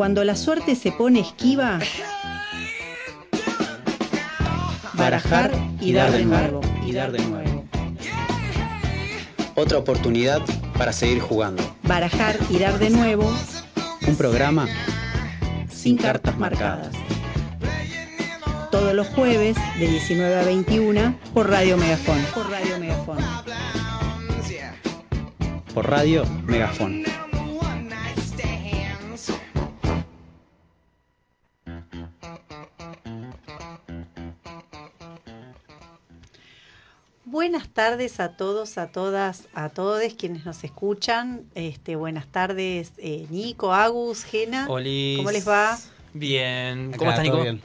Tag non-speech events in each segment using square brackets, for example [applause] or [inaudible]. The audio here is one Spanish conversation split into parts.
Cuando la suerte se pone esquiva, barajar y dar de nuevo, y dar de nuevo. Otra oportunidad para seguir jugando. Barajar y dar de nuevo Un programa sin cartas marcadas. Todos los jueves de 19 a 21 por Radio Megafón. Por Radio Megafón. por radio Megafón. Buenas tardes a todos, a todas, a todos quienes nos escuchan. Este, buenas tardes, eh, Nico, Agus, Gena. Olis. ¿Cómo les va? Bien. Acá, ¿Cómo estás, Nico? Bien.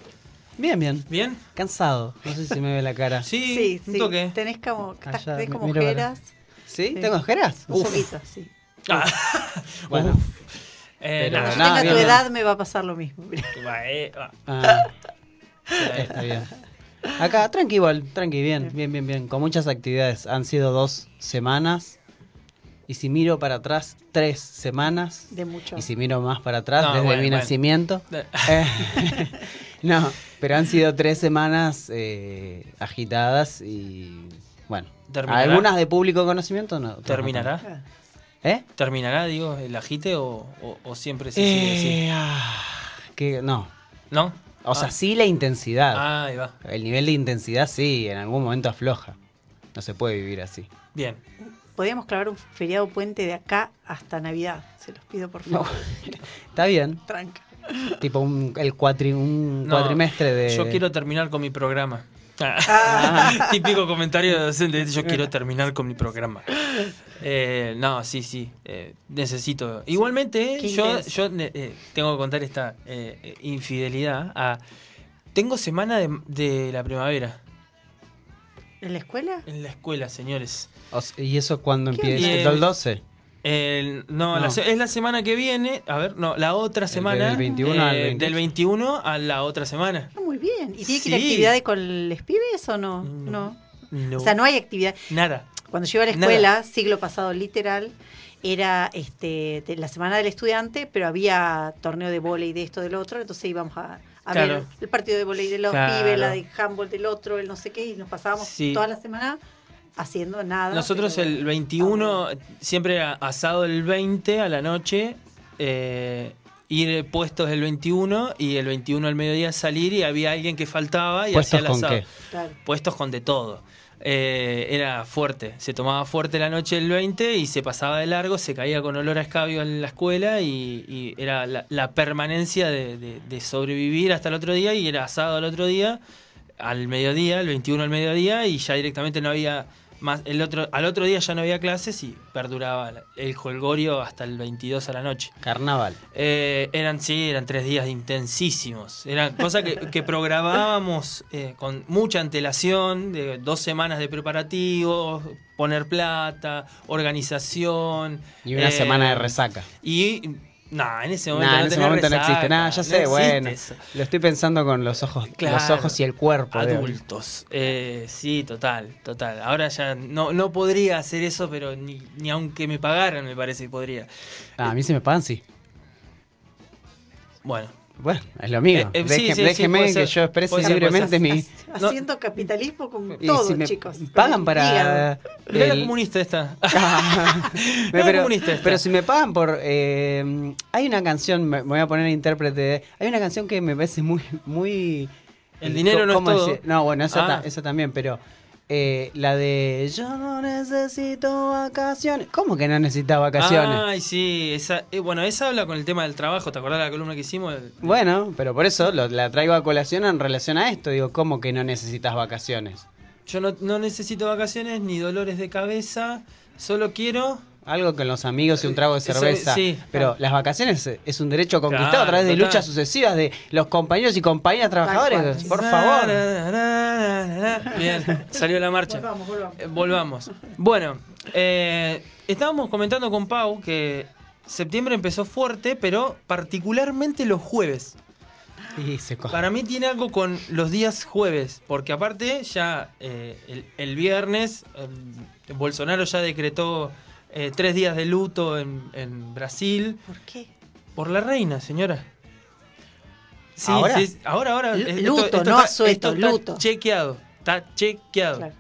bien, bien. ¿Bien? Cansado. No sé si me ve la cara. Sí, un toque. Tenés como, estás- Allá, tenés como ojeras. ¿Sí? Sí. ¿Tengo ojeras? Un poquito, sí. [laughs] Ah. Bueno. Uf. Eh, Pero nada. no, Tenga bien, tu bien. edad, me va a pasar lo mismo. Eh. Ah, [laughs] está bien. Acá, tranqui igual, tranqui, bien, bien, bien, bien. Con muchas actividades. Han sido dos semanas. Y si miro para atrás, tres semanas. De mucho. Y si miro más para atrás, No, desde bueno, mi bueno. nacimiento. Eh, [laughs] no, pero han sido tres semanas eh, agitadas y bueno. ¿Terminará? Algunas de público conocimiento no. ¿Terminará? tanto. ¿Eh? ¿Terminará, digo, el agite o, o- o siempre se sigue Eh, ah, que no. así? ¿No? O sea, Ah. sí la intensidad. Ah, ahí va. El nivel de intensidad sí, en algún momento afloja. No se puede vivir así. Bien. Podríamos clavar un feriado puente de acá hasta Navidad. Se los pido por No. favor. [laughs] Está bien. Tranca. Tipo un, el cuatri, un No, cuatrimestre de. Yo quiero terminar con mi programa. Ah. [laughs] Típico comentario de docente. Yo quiero terminar con mi programa. Eh, no, sí, sí. eh, necesito. Igualmente, Qué yo, yo eh, tengo que contar esta eh, eh, infidelidad. a- tengo semana de, de la primavera ¿En la escuela? en la escuela, señores. ¿Y eso cuando ¿Qué empieza? ¿El del 12? El- no, No. la se- es la semana que viene. A ver, no, la otra semana. del 21 al eh, 20. Del 21 a la otra semana. Ah, muy bien. ¿Y tiene que ir Sí. actividades con los pibes o no? No. No. No, O sea, no hay actividad. nada. Cuando yo iba a la Nada. escuela, siglo pasado literal, era este de la semana del estudiante, pero había torneo de vóley de esto del otro, entonces íbamos a, a Claro. ver el partido de vóley de los Claro. pibes, la de handball del otro, el no sé qué, y nos pasábamos Sí. toda la semana haciendo nada. Nosotros pero- el 21, siempre era asado el 20 a la noche, eh, ir puestos el 21 y el 21 al mediodía salir y había alguien que faltaba y ¿Puestos hacía el con asado. qué? Claro. Puestos con de todo. Eh, era fuerte, se tomaba fuerte la noche el 20 y se pasaba de largo, se caía con olor a escabio en la escuela y, y era la, la permanencia de, de- de sobrevivir hasta el otro día y era asado el otro día, al mediodía, el 21 al mediodía y ya directamente no había más, el otro, al otro día ya no había clases y perduraba el jolgorio hasta el 22 a la noche. Carnaval. Eh, eran, sí, eran tres días intensísimos. Eran cosas que, que programábamos eh, con mucha antelación, de dos semanas de preparativos, poner plata, organización. Y una eh, semana de resaca. Y, no, en ese momento Nah, no en ese momento no existe. Nada, ya no sé, existe bueno. eso. Lo estoy pensando con los ojos, los ojos y el cuerpo. Adultos. Eh, sí, total, total. Ahora ya no, no podría hacer eso, pero ni, ni aunque me pagaran, me parece que podría. Ah, a mí se me pagan, sí. Bueno, Bueno, es lo mío. Eh, eh, sí, Deje- sí, sí, déjeme que ser. yo exprese ser, libremente mi. [laughs] No. Haciendo capitalismo con y todo, si me chicos. pagan para. Mirá la el- comunista esta. [laughs] La pero, comunista esta. pero si me pagan por. eh, hay una canción, me voy a poner intérprete. de- hay una canción que me parece muy. muy El dinero no es ¿cómo todo. decir? No, bueno, esa, Ah. ta- esa también, pero. Eh, la de Yo no necesito vacaciones. ¿Cómo que no necesitas vacaciones? Ay, sí, esa, eh, bueno, esa habla con el tema del trabajo, ¿te acordás de la columna que hicimos? Bueno, pero por eso lo- la traigo a colación en relación a esto. Digo, ¿cómo que no necesitas vacaciones? Yo no, no necesito vacaciones ni dolores de cabeza, solo quiero... Algo con los amigos y un trago de Eso, cerveza. sí. Pero las vacaciones eh, es un derecho conquistado Claro, a través de total. luchas sucesivas de los compañeros y compañeras trabajadores. cual. Por favor. Bien, salió la marcha. Volvamos, volvamos. Eh, volvamos. Bueno, eh, estábamos comentando con Pau que septiembre empezó fuerte, pero particularmente los jueves. Y se co- Para mí tiene algo con los días jueves, porque aparte ya eh, el, el viernes eh, Bolsonaro ya decretó eh, tres días de luto en, en Brasil ¿Por qué? por la reina, señora. Sí, ¿Ahora? sí, ahora, ahora. L- eh, luto, no asueto, está luto. chequeado, está chequeado. Claro.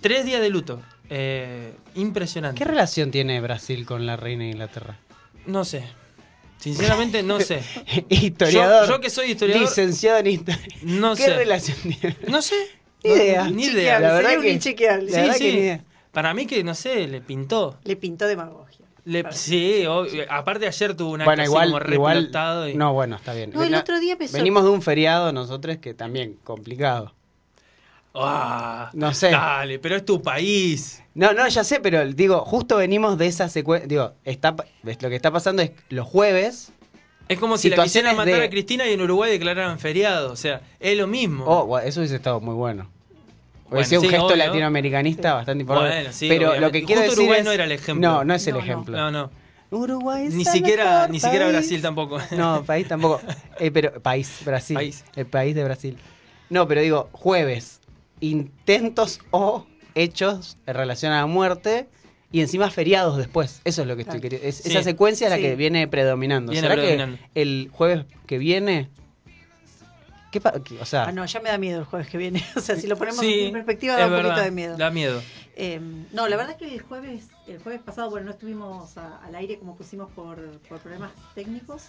Tres días de luto. Eh, impresionante. ¿Qué relación tiene Brasil con la reina de Inglaterra? No sé. Sinceramente no sé. [laughs] Historiador. Yo- yo que soy historiador, Licenciado en historia. No ¿Qué sé. relación tiene? No sé. Ni No- idea. Ni idea. La verdad sería un que- inchequeable. La verdad Sí, que sí. ni idea. Para mí que, no sé, le pintó. Le pintó demagogia. Le- sí, obvio. aparte ayer tuvo un acto Bueno, así igual, como igual y- no, bueno, está bien. No, el Ven- otro día sor- Venimos de un feriado nosotros que también complicado. Ah, No sé. Dale, pero es tu país. No, no, ya sé, pero digo, justo venimos de esa secuencia. Digo, está, pa- ves, lo que está pasando es los jueves. Es como si la quisieran matar de- a Cristina y en Uruguay declararan feriado. O sea, es lo mismo. Oh, bueno, eso hubiese estado muy bueno. Bueno, sido un sí, gesto obvio. latinoamericanista bastante importante. Bueno, sí, pero lo obviamente. que quiero Justo decir Uruguay es- no era el ejemplo. No, no es el No, ejemplo. No, no. Uruguay es Ni el siquiera, mejor ni siquiera. Brasil tampoco. [laughs] No, país tampoco. Eh, pero país, Brasil. País. El país de Brasil. No, pero digo, jueves, intentos o hechos en relación a la muerte y encima feriados después. Eso es lo que estoy Claro. queriendo. Es, Sí. Esa secuencia es la Sí. que viene predominando. Viene ¿Será predominando. que el jueves que viene... ¿Qué pa- qué- o sea, Ah, no, ya me da miedo el jueves que viene. [laughs] O sea, si lo ponemos Sí, en perspectiva, es da un verdad, poquito de miedo. Da miedo. Eh, no, la verdad que el jueves, el jueves pasado, bueno, no estuvimos a- al aire como pusimos por, por problemas técnicos.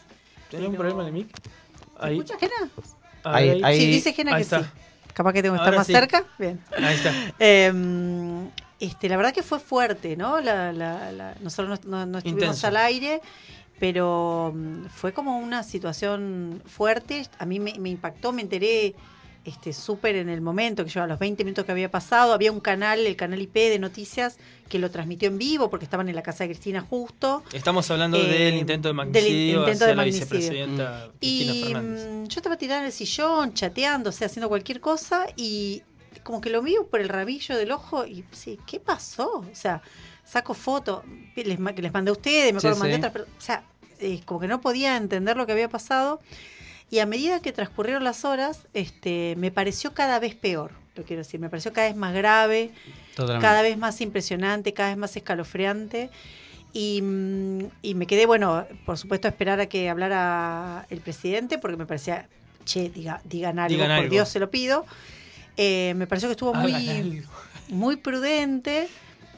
¿Tenés un problema el mic? ¿Se Ahí. escucha, Gena? Ahí, Ahí- ahí- Sí, dice Gena ahí que está. sí. Capaz que tengo que estar más sí. cerca. Bien. Ahí está. Eh, este, la verdad que fue fuerte, ¿no? La, la- la- nosotros no, no- no estuvimos Intenso. al aire, pero mm, fue como una situación fuerte. A mí me, me impactó, me enteré este súper en el momento, que yo a los 20 minutos que había pasado, había un canal, el canal IP de noticias, que lo transmitió en vivo porque estaban en la casa de Cristina justo. Estamos hablando Eh, del intento de del magnicidio intento hacia de la vicepresidenta Cristina Y Fernández. mm, yo estaba tirada en el sillón, chateando, o sea, haciendo cualquier cosa y como que lo miro por el rabillo del ojo y sí, ¿qué pasó? O sea, saco fotos, les, les mandé a ustedes, me Sí, acuerdo, mandé sí. otras, pero, o sea, eh, como que no podía entender lo que había pasado y a medida que transcurrieron las horas, este, me pareció cada vez peor, lo quiero decir, me pareció cada vez más grave, totalmente. cada vez más impresionante, cada vez más escalofriante. Y, mm, y me quedé, bueno, por supuesto, a esperar a que hablara el presidente, porque me parecía, che, diga, digan algo, Digan por algo. Dios se lo pido. Eh, me pareció que estuvo Hagan muy, algo. muy prudente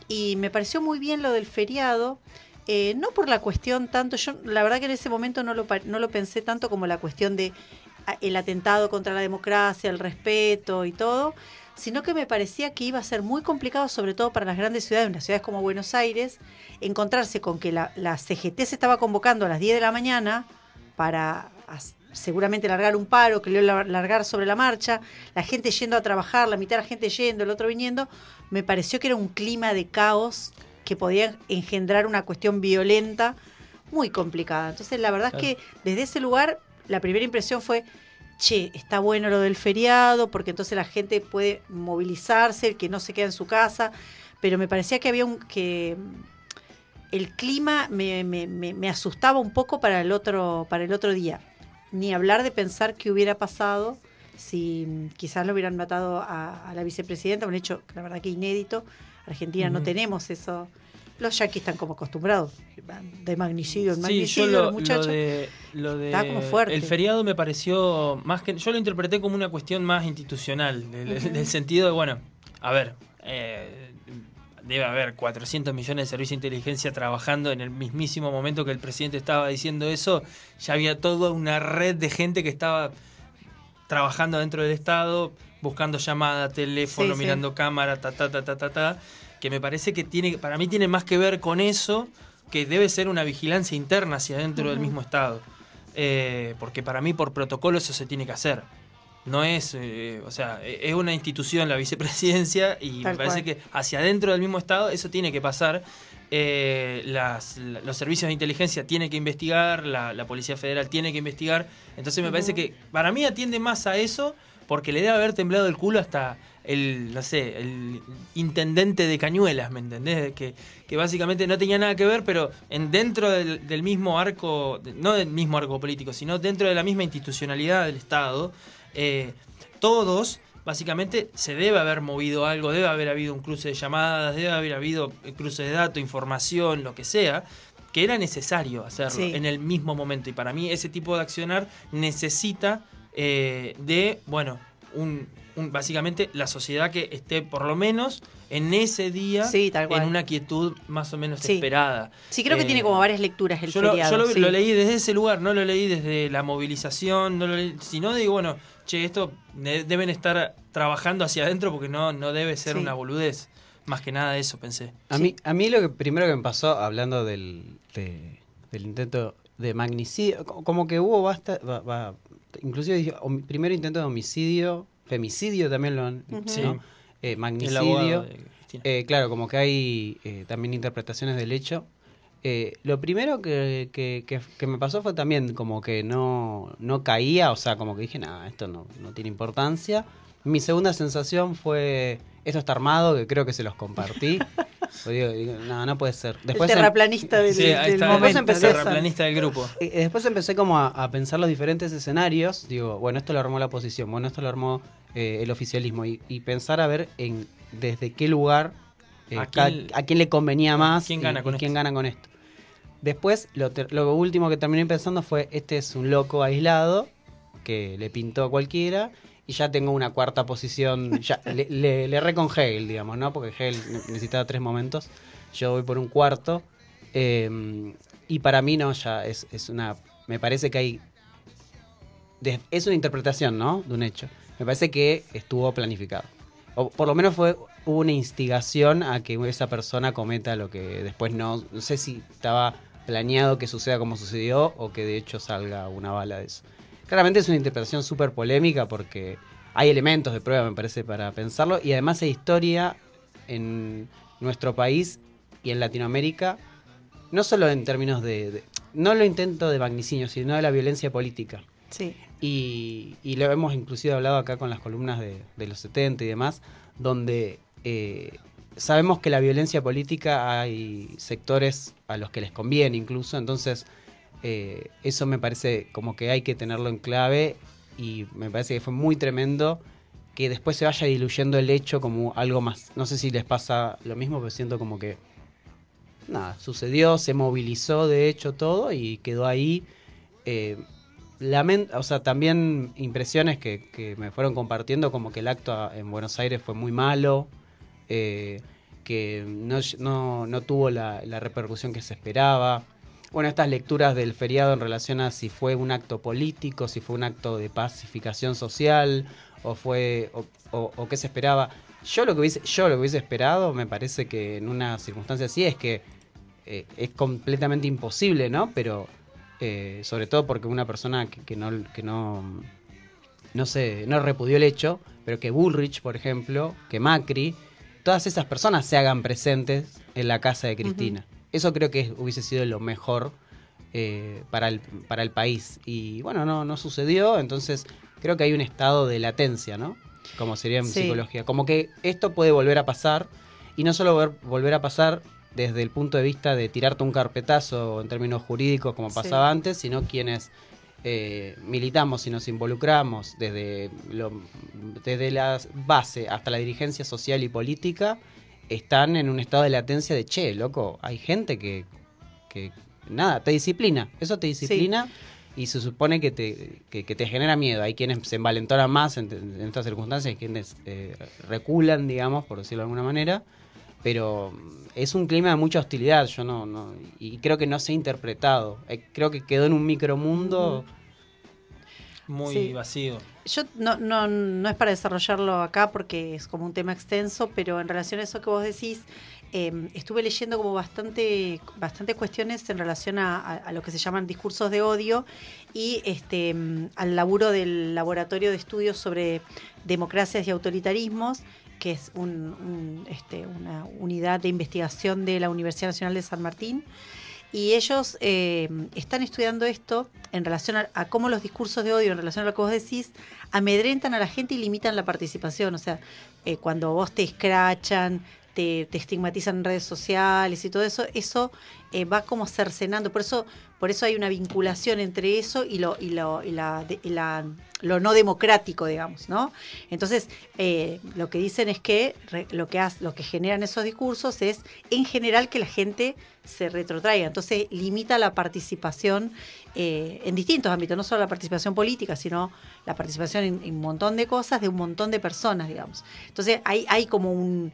y me pareció muy bien lo del feriado. eh, no por la cuestión tanto, yo la verdad que en ese momento no lo, no lo pensé tanto como la cuestión de a- el atentado contra la democracia, el respeto y todo, sino que me parecía que iba a ser muy complicado, sobre todo para las grandes ciudades, unas ciudades como Buenos Aires, encontrarse con que la, la CGT se estaba convocando a las 10 de la mañana para seguramente largar un paro, que largar sobre la marcha, la gente yendo a trabajar, la mitad de la gente yendo, el otro viniendo, me pareció que era un clima de caos que podía engendrar una cuestión violenta muy complicada. Entonces, la verdad es que desde ese lugar, la primera impresión fue, che, está bueno lo del feriado, porque entonces la gente puede movilizarse, el que no se queda en su casa, pero me parecía que había un que el clima me, me- me- me asustaba un poco para el otro, para el otro día. Ni hablar de pensar qué hubiera pasado si mm, quizás lo hubieran matado a, a la vicepresidenta, un hecho, la verdad que inédito. Argentina no tenemos eso. Los yaquis están como acostumbrados. De magnicidio en Sí, magnicidio, los lo, muchachos. lo de, lo de Estaba como fuerte. el feriado me pareció más que yo lo interpreté como una cuestión más institucional del, del sentido de bueno, a ver, eh, debe haber 400 millones de servicios de inteligencia trabajando en el mismísimo momento que el presidente estaba diciendo eso, ya había toda una red de gente que estaba trabajando dentro del Estado, buscando llamada, teléfono, Sí, sí. mirando cámara, ta, ta, ta, ta, ta, ta, que me parece que tiene, para mí tiene más que ver con eso, que debe ser una vigilancia interna hacia dentro del mismo Estado. Eh, porque para mí por protocolo eso se tiene que hacer. No es, eh, o sea, e- es una institución la vicepresidencia y Tal me parece cual. que hacia adentro del mismo Estado eso tiene que pasar. Eh, las- la- los servicios de inteligencia tienen que investigar, la, la Policía Federal tiene que investigar. Entonces me parece que para mí atiende más a eso porque le debe haber temblado el culo hasta el, no sé, el intendente de Cañuelas, ¿me entendés? Que, que básicamente no tenía nada que ver, pero en dentro del, del mismo arco, no del mismo arco político, sino dentro de la misma institucionalidad del Estado, eh, todos, básicamente, se debe haber movido algo, debe haber habido un cruce de llamadas, debe haber habido eh, cruce de datos, información, lo que sea, que era necesario hacerlo Sí. en el mismo momento. Y para mí ese tipo de accionar necesita eh, de, bueno, un, un- básicamente la sociedad que esté por lo menos en ese día Sí, en una quietud más o menos Sí. esperada. Sí, creo que Eh, tiene como varias lecturas el yo lo, feriado. yo lo- lo leí desde ese lugar, no lo leí desde la movilización, no lo leí, sino digo, bueno, che, esto de- deben estar trabajando hacia adentro porque no, no debe ser Sí. una boludez. Más que nada eso pensé. A, Sí. mí, a mí lo que primero que me pasó, hablando del, de- del intento de magnicidio, co- como que hubo basta, va- va- inclusive dije, primero intento de homicidio, femicidio también lo han, Ujú. ¿no? Sí. Eh, magnicidio. Eh, claro, como que hay eh, también interpretaciones del hecho. Eh, lo primero que, que- que- que me pasó fue también como que no, no caía, o sea, como que dije, nada, esto no, no tiene importancia. Mi segunda sensación fue, esto está armado, que creo que se los compartí. [laughs] Digo, digo, no, no puede ser. El Después em- terraplanista del, Sí, ahí del está momento. Después empecé el a- terraplanista del grupo. después empecé como a, a pensar los diferentes escenarios. Digo, bueno, esto lo armó la oposición, bueno, esto lo armó eh, el oficialismo. Y, y pensar a ver en desde qué lugar, eh, ¿A cada- quién- a quién le convenía más quién y- gana y, con quién esto? gana con esto. Después, lo, último que terminé pensando fue, este es un loco aislado que le pintó a cualquiera. Y ya tengo una cuarta posición, ya le, le, le erré con Hegel, digamos, ¿no? Porque Hegel ne- necesitaba tres momentos. Yo voy por un cuarto. Eh, y para mí no, ya es, es una... Me parece que hay... es una interpretación, ¿no? De un hecho. Me parece que estuvo planificado. O por lo menos fue hubo una instigación a que esa persona cometa lo que después no... No sé si estaba planeado que suceda como sucedió o que de hecho salga una bala de eso. Claramente es una interpretación súper polémica porque hay elementos de prueba, me parece, para pensarlo. Y además hay historia en nuestro país y en Latinoamérica, no solo en términos de... de- no lo intento de magnicidio, sino de la violencia política. Sí. Y, y lo hemos inclusive hablado acá con las columnas de, de los 70 y demás, donde eh, sabemos que la violencia política hay sectores a los que les conviene incluso, entonces eh, eso me parece como que hay que tenerlo en clave y me parece que fue muy tremendo que después se vaya diluyendo el hecho como algo más. No sé si les pasa lo mismo, pero siento como que nada, sucedió, se movilizó de hecho todo y quedó ahí. Eh, o sea, también impresiones que, que me fueron compartiendo, como que el acto en Buenos Aires fue muy malo, eh, que no, no, no tuvo la, repercusión que se esperaba. Bueno, estas lecturas del feriado en relación a si fue un acto político, si fue un acto de pacificación social, o fue, o, qué se esperaba. Yo lo que hubiese, yo lo que hubiese esperado, me parece que en una circunstancia así es que eh, es completamente imposible, ¿no? Pero eh, sobre todo porque una persona que, no, que no, no sé, no repudió el hecho, pero que Bullrich, por ejemplo, que Macri, todas esas personas se hagan presentes en la casa de Cristina. Eso creo que hubiese sido lo mejor eh, para, el, para el país. Y bueno, no, no sucedió, entonces creo que hay un estado de latencia, ¿no? Como sería en Sí. psicología. Como que esto puede volver a pasar, y no solo ver- volver a pasar desde el punto de vista de tirarte un carpetazo en términos jurídicos como Sí. pasaba antes, sino quienes eh, militamos y nos involucramos desde, lo- desde la base hasta la dirigencia social y política, están en un estado de latencia de, che, loco, hay gente que, que nada, te disciplina, eso te disciplina y se supone que te, que, que te genera miedo. Hay quienes se envalentonan más en, en estas circunstancias, hay quienes eh, reculan, digamos, por decirlo de alguna manera, pero mm, es un clima de mucha hostilidad, yo no, no y creo que no se ha interpretado. Eh, creo que quedó en un micromundo. Muy Sí. vacío. Yo no, no, no es para desarrollarlo acá porque es como un tema extenso, pero en relación a eso que vos decís, eh, estuve leyendo como bastante, bastante cuestiones en relación a, a- a lo que se llaman discursos de odio y este mm, al laburo del laboratorio de estudios sobre democracias y autoritarismos, que es un- este, una unidad de investigación de la Universidad Nacional de San Martín. Y ellos eh, están estudiando esto en relación a, a cómo los discursos de odio, en relación a lo que vos decís, amedrentan a la gente y limitan la participación. O sea, eh, cuando vos te escrachan, te, te estigmatizan en redes sociales y todo eso, eso eh, va como cercenando. Por eso, por eso hay una vinculación entre eso y lo, y lo, y la, y la- lo no democrático, digamos, ¿no? Entonces, eh, lo que dicen es que lo que hace, lo que generan esos discursos es, en general, que la gente se retrotraiga. Entonces limita la participación eh, en distintos ámbitos, no solo la participación política, sino la participación en, en un montón de cosas de un montón de personas, digamos. Entonces hay, hay como un...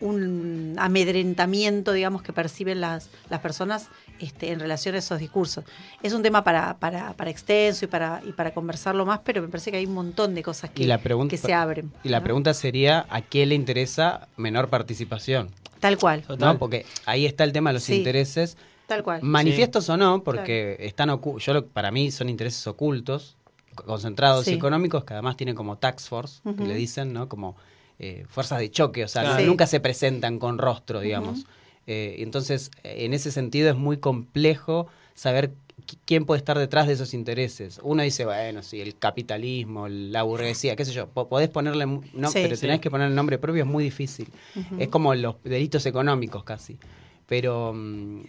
un amedrentamiento, digamos, que perciben las, las personas este, en relación a esos discursos. Es un tema para, para, para extenso y para, y para conversarlo más, pero me parece que hay un montón de cosas que, Y la pregunta- que se abren. Y la ¿no? pregunta sería, ¿a qué le interesa menor participación? Tal cual. ¿No? Porque ahí está el tema de los Sí. intereses. tal cual. Manifiestos o no, porque están ocu- yo lo- para mí son intereses ocultos, co- concentrados Sí. económicos, que además tienen como tax force, que le dicen, ¿no? Como eh, fuerzas de choque, o sea, Claro. no- Sí. nunca se presentan con rostro, digamos. Eh, entonces, en ese sentido es muy complejo saber qui- quién puede estar detrás de esos intereses. Uno dice, bueno, sí, el capitalismo, la burguesía, qué sé yo, po- podés ponerle, no, Sí. pero Sí. tenés que poner el nombre propio, es muy difícil. Es como los delitos económicos casi. Pero mm,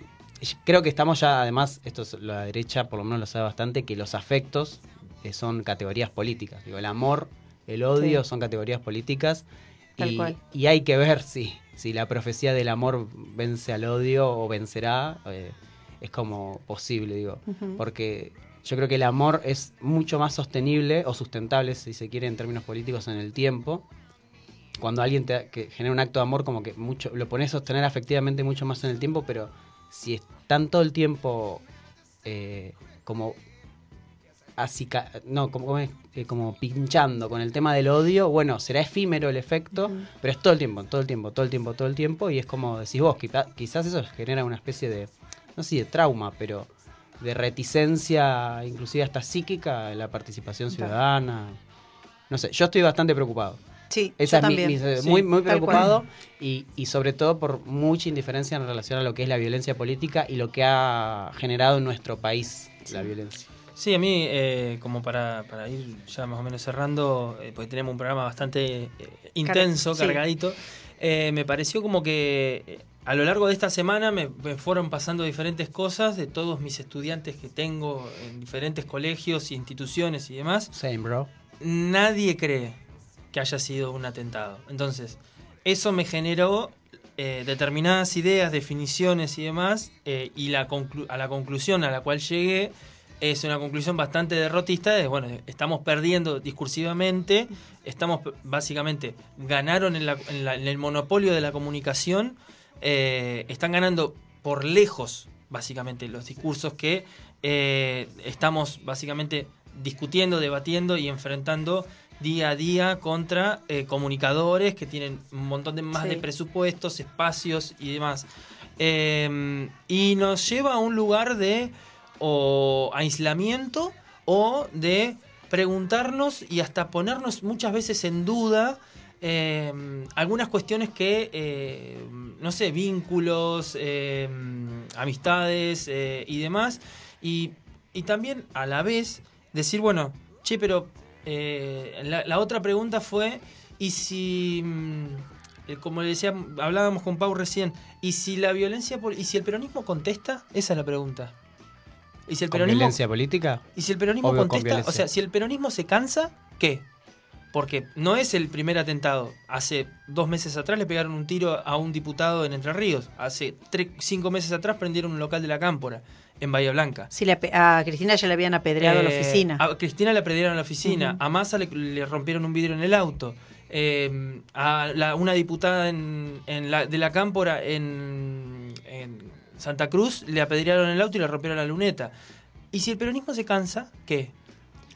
creo que estamos ya, además, esto es- la derecha por lo menos lo sabe bastante, que los afectos eh, son categorías políticas. Digo, el amor, el odio Sí. son categorías políticas. Tal Y, cual. y hay que ver si, si la profecía del amor vence al odio o vencerá. eh, es como posible, digo. Porque yo creo que el amor es mucho más sostenible o sustentable, si se quiere, en términos políticos, en el tiempo cuando alguien te, que genera un acto de amor, como que mucho lo pones a sostener afectivamente mucho más en el tiempo, pero si están todo el tiempo eh, como así, no, como? Eh, como pinchando con el tema del odio, bueno, será efímero el efecto, pero es todo el tiempo, todo el tiempo, todo el tiempo, todo el tiempo, y es como decís vos, quizá- quizás eso genera una especie de, no sé de trauma, pero de reticencia, inclusive hasta psíquica, en la participación ciudadana. No sé, yo estoy bastante preocupado. Sí, Esa yo es mi- también. mi- Sí, muy, muy preocupado y, y sobre todo por mucha indiferencia en relación a lo que es la violencia política y lo que ha generado en nuestro país la violencia. Sí, a mí, eh, como para, para ir ya más o menos cerrando, eh, porque tenemos un programa bastante eh, intenso, cargadito, eh, me pareció como que eh, a lo largo de esta semana me, me fueron pasando diferentes cosas de todos mis estudiantes que tengo en diferentes colegios y instituciones y demás. Same, bro. Nadie cree que haya sido un atentado. Entonces, eso me generó eh, determinadas ideas, definiciones y demás, eh, y la conclu- a la conclusión a la cual llegué es una conclusión bastante derrotista de, bueno, estamos perdiendo discursivamente, estamos básicamente, ganaron en, la- en la- en el monopolio de la comunicación, eh, están ganando por lejos, básicamente, los discursos que eh, estamos básicamente discutiendo, debatiendo y enfrentando día a día contra eh, comunicadores que tienen un montón de más Sí. de presupuestos, espacios y demás. Y nos lleva a un lugar de o aislamiento o de preguntarnos y hasta ponernos muchas veces en duda eh, algunas cuestiones que, eh, no sé, vínculos, eh, amistades y demás. Y, y también a la vez decir, bueno, che, pero eh, la, la otra pregunta fue, ¿y si, mm, eh, como le decía, hablábamos con Pau recién, ¿y si la violencia, y si el peronismo contesta? Esa es la pregunta. ¿Y si el ¿Con peronismo, violencia política? y si el peronismo Obvio, contesta? O sea, si el peronismo se cansa, ¿qué? Porque no es el primer atentado. Hace dos meses atrás le pegaron un tiro a un diputado en Entre Ríos. Hace tres, cinco meses atrás prendieron un local de la Cámpora, en Bahía Blanca. Sí, a Cristina ya le habían apedreado la Eh, oficina. A Cristina le apedrearon la oficina. A Massa le, le rompieron un vidrio en el auto. Eh, a la- una diputada en, en la- de la Cámpora en, en Santa Cruz le apedrearon el auto y le rompieron la luneta. Y si el peronismo se cansa, ¿qué?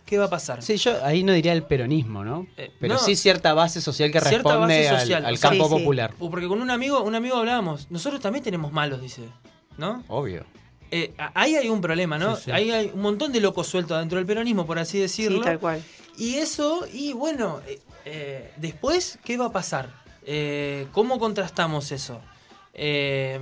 ¿Qué va a pasar? Sí, yo ahí no diría el peronismo, ¿no? Eh, Pero no. sí cierta base social que Cierta responde al- social, al, campo sí, sí. popular. O Porque con un amigo, un amigo hablábamos, nosotros también tenemos malos, dice. ¿No? Obvio. Eh, ahí hay un problema, ¿no? Sí, sí. Ahí hay un montón de locos sueltos dentro del peronismo, por así decirlo. sí, tal cual. Y eso, y bueno, eh, eh, después, ¿qué va a pasar? Eh, ¿Cómo contrastamos eso? Eh,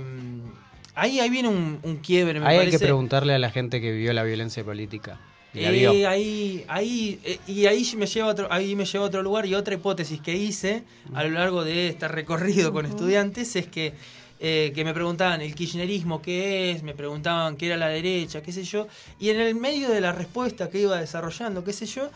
ahí, ahí viene un, un quiebre, me Ahí hay parece. que preguntarle a la gente que vivió la violencia política. Y la Eh, vio. ahí, ahí, eh, y ahí me lleva a otro, ahí me lleva a otro lugar y otra hipótesis que hice a lo largo de este recorrido con estudiantes es que eh, que me preguntaban el kirchnerismo qué es, me preguntaban qué era la derecha, qué sé yo, y en el medio de la respuesta que iba desarrollando, qué sé yo,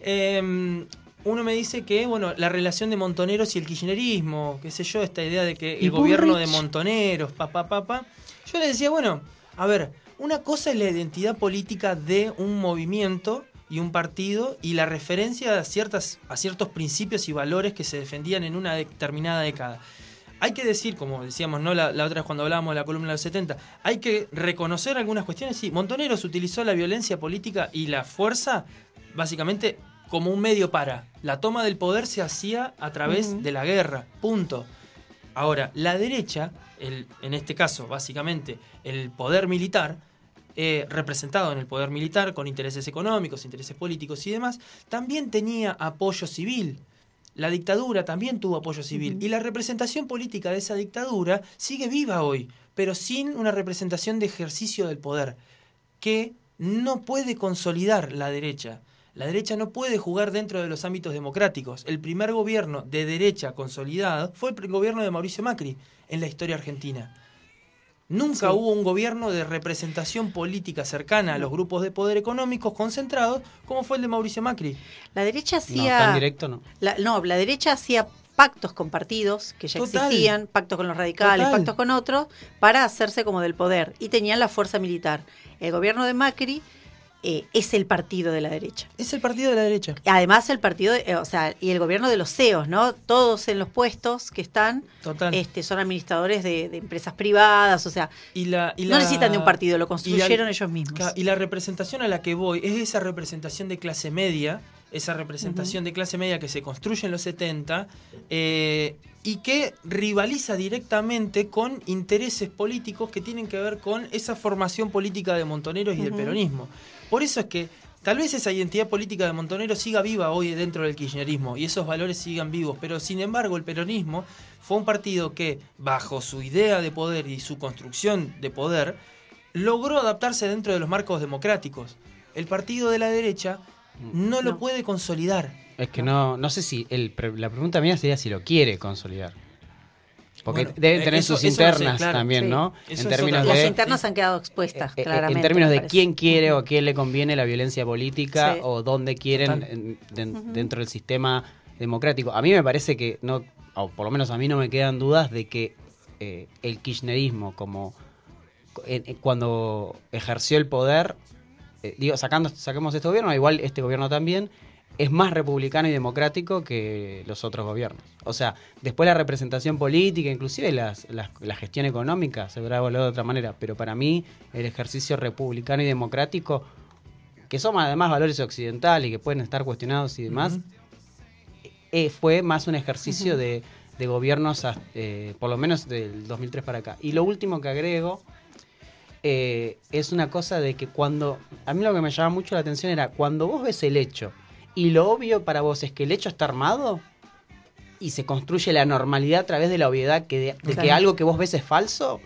eh, uno me dice que, bueno, la relación de Montoneros y el kirchnerismo, qué sé yo, esta idea de que el gobierno de. Montoneros, papá, papá. Yo le decía, bueno, a ver, una cosa es la identidad política de un movimiento y un partido y la referencia a, ciertas, a ciertos principios y valores que se defendían en una determinada década. Hay que decir, como decíamos ¿no? la, la otra vez cuando hablábamos de la columna de los 70, hay que reconocer algunas cuestiones. Sí, Montoneros utilizó la violencia política y la fuerza básicamente como un medio para. La toma del poder se hacía a través de la guerra, punto. Ahora, la derecha, el, en este caso básicamente el poder militar, eh, representado en el poder militar con intereses económicos, intereses políticos y demás, también tenía apoyo civil. La dictadura también tuvo apoyo civil y la representación política de esa dictadura sigue viva hoy, pero sin una representación de ejercicio del poder que no puede consolidar la derecha. La derecha no puede jugar dentro de los ámbitos democráticos. El primer gobierno de derecha consolidado fue el gobierno de Mauricio Macri en la historia argentina. Nunca Sí. hubo un gobierno de representación política cercana a los grupos de poder económicos concentrados como fue el de Mauricio Macri. La derecha No, hacía. tan directo no. La, no, la derecha hacía pactos con partidos que ya Total. existían, pactos con los radicales, Total. pactos con otros, para hacerse como del poder. Y tenían la fuerza militar. El gobierno de Macri eh, es el partido de la derecha. Es el partido de la derecha. Además, el partido, de- eh, o sea, y el gobierno de los CEOs, ¿no? Todos en los puestos que están Total. este, son administradores de, de empresas privadas, o sea, Y la, y no necesitan de un partido, lo la- construyeron ellos mismos. Y la representación a la que voy es esa representación de clase media, esa representación de clase media que se construye en los 70 eh, y que rivaliza directamente con intereses políticos que tienen que ver con esa formación política de Montoneros y del peronismo. Por eso es que tal vez esa identidad política de Montoneros siga viva hoy dentro del kirchnerismo y esos valores sigan vivos, pero sin embargo el peronismo fue un partido que, bajo su idea de poder y su construcción de poder, logró adaptarse dentro de los marcos democráticos. El partido de la derecha no lo No. puede consolidar. Es que no, no sé si. El, pre- la pregunta mía sería si lo quiere consolidar. Porque Bueno, deben tener eso- sus internas claro, también, sí. ¿no? Eso en términos otra Las de. internas han quedado expuestas, eh, eh, claramente. en términos de quién quiere o a quién le conviene la violencia política Sí. o dónde quieren dentro del sistema democrático. A mí me parece que no, o por lo menos a mí no me quedan dudas de que eh, el kirchnerismo como cuando ejerció el poder, eh, digo, sacando, saquemos este gobierno, igual este gobierno también, es más republicano y democrático que los otros gobiernos. O sea, después la representación política, inclusive las, las- la gestión económica, se habrá evaluado de otra manera, pero para mí el ejercicio republicano y democrático, que son además valores occidentales y que pueden estar cuestionados y demás, Ujú. eh, fue más un ejercicio de, de gobiernos, eh, por lo menos del 2003 para acá. Y lo último que agrego eh, es una cosa de que cuando, a mí lo que me llama mucho la atención era cuando vos ves el hecho y lo obvio para vos es que el hecho está armado y se construye la normalidad a través de la obviedad que de, de que algo que vos ves es falso.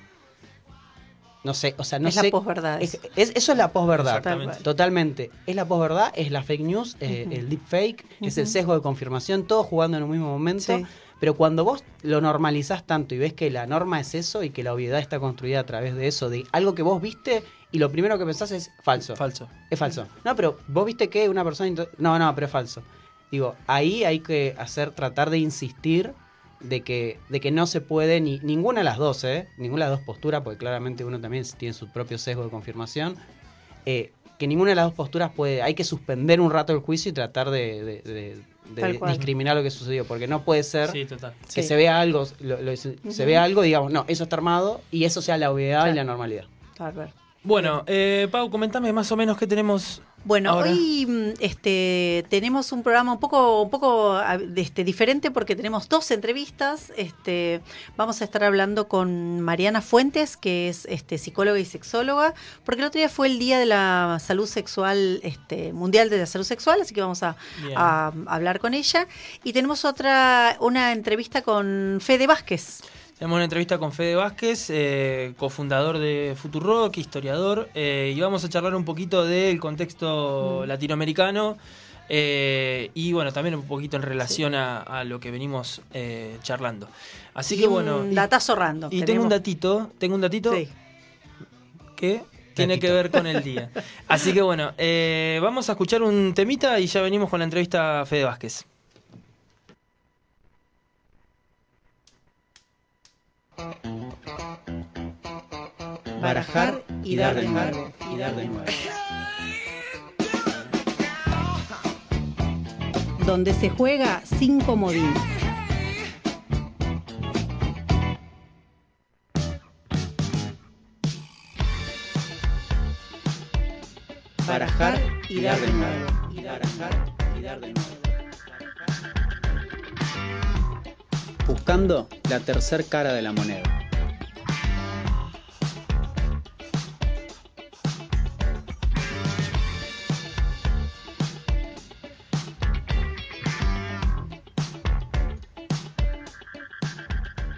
No sé, o sea, no es sé. la posverdad. es- eso. es- eso es la posverdad. Totalmente. Es la posverdad, es la fake news, eh, el deepfake, es el sesgo de confirmación, todo jugando en un mismo momento. Sí. Pero cuando vos lo normalizás tanto y ves que la norma es eso y que la obviedad está construida a través de eso, de algo que vos viste y lo primero que pensás es falso. Falso. Es falso. No, pero vos viste que una persona... No, no, pero es falso. Digo, ahí hay que hacer, tratar de insistir de que, de que no se puede ni ninguna de las dos, ¿eh? Ninguna de las dos posturas, porque claramente uno también tiene su propio sesgo de confirmación. eh, que ninguna de las dos posturas puede... Hay que suspender un rato el juicio y tratar de, de- de- de discriminar lo que sucedió, porque no puede ser Sí, total. que Sí. se vea algo, lo- lo- se vea algo, digamos, no, eso está armado y eso sea la obviedad Claro. y la normalidad. Bueno, eh, Pau, comentame más o menos qué tenemos. Bueno, Ahora. hoy mm, este, tenemos un programa un poco, un poco ah, este, diferente porque tenemos dos entrevistas. Este, vamos a estar hablando con Mariana Fuentes, que es este, psicóloga y sexóloga, porque el otro día fue el Día de la Salud Sexual, este, Mundial de la Salud Sexual, así que vamos a, a hablar con ella. Y tenemos otra, una entrevista con Fede Vázquez. Tenemos una entrevista con Fede Vázquez, eh, cofundador de Futurock, historiador, eh, y vamos a charlar un poquito del contexto Mm. latinoamericano eh, y bueno, también un poquito en relación a, a lo que venimos eh, charlando. Así Y que bueno, un datazo random. y tengo un datito, tengo un datito Sí. que tiene Datito. que ver con el día. [laughs] Así que bueno, vamos a escuchar un temita y ya venimos con la entrevista a Fede Vázquez. Barajar y dar de nuevo. y dar de nuevo. Donde se juega sin comodín. Barajar y dar de nuevo. Y barajar y dar de nuevo. Buscando la tercer cara de la moneda.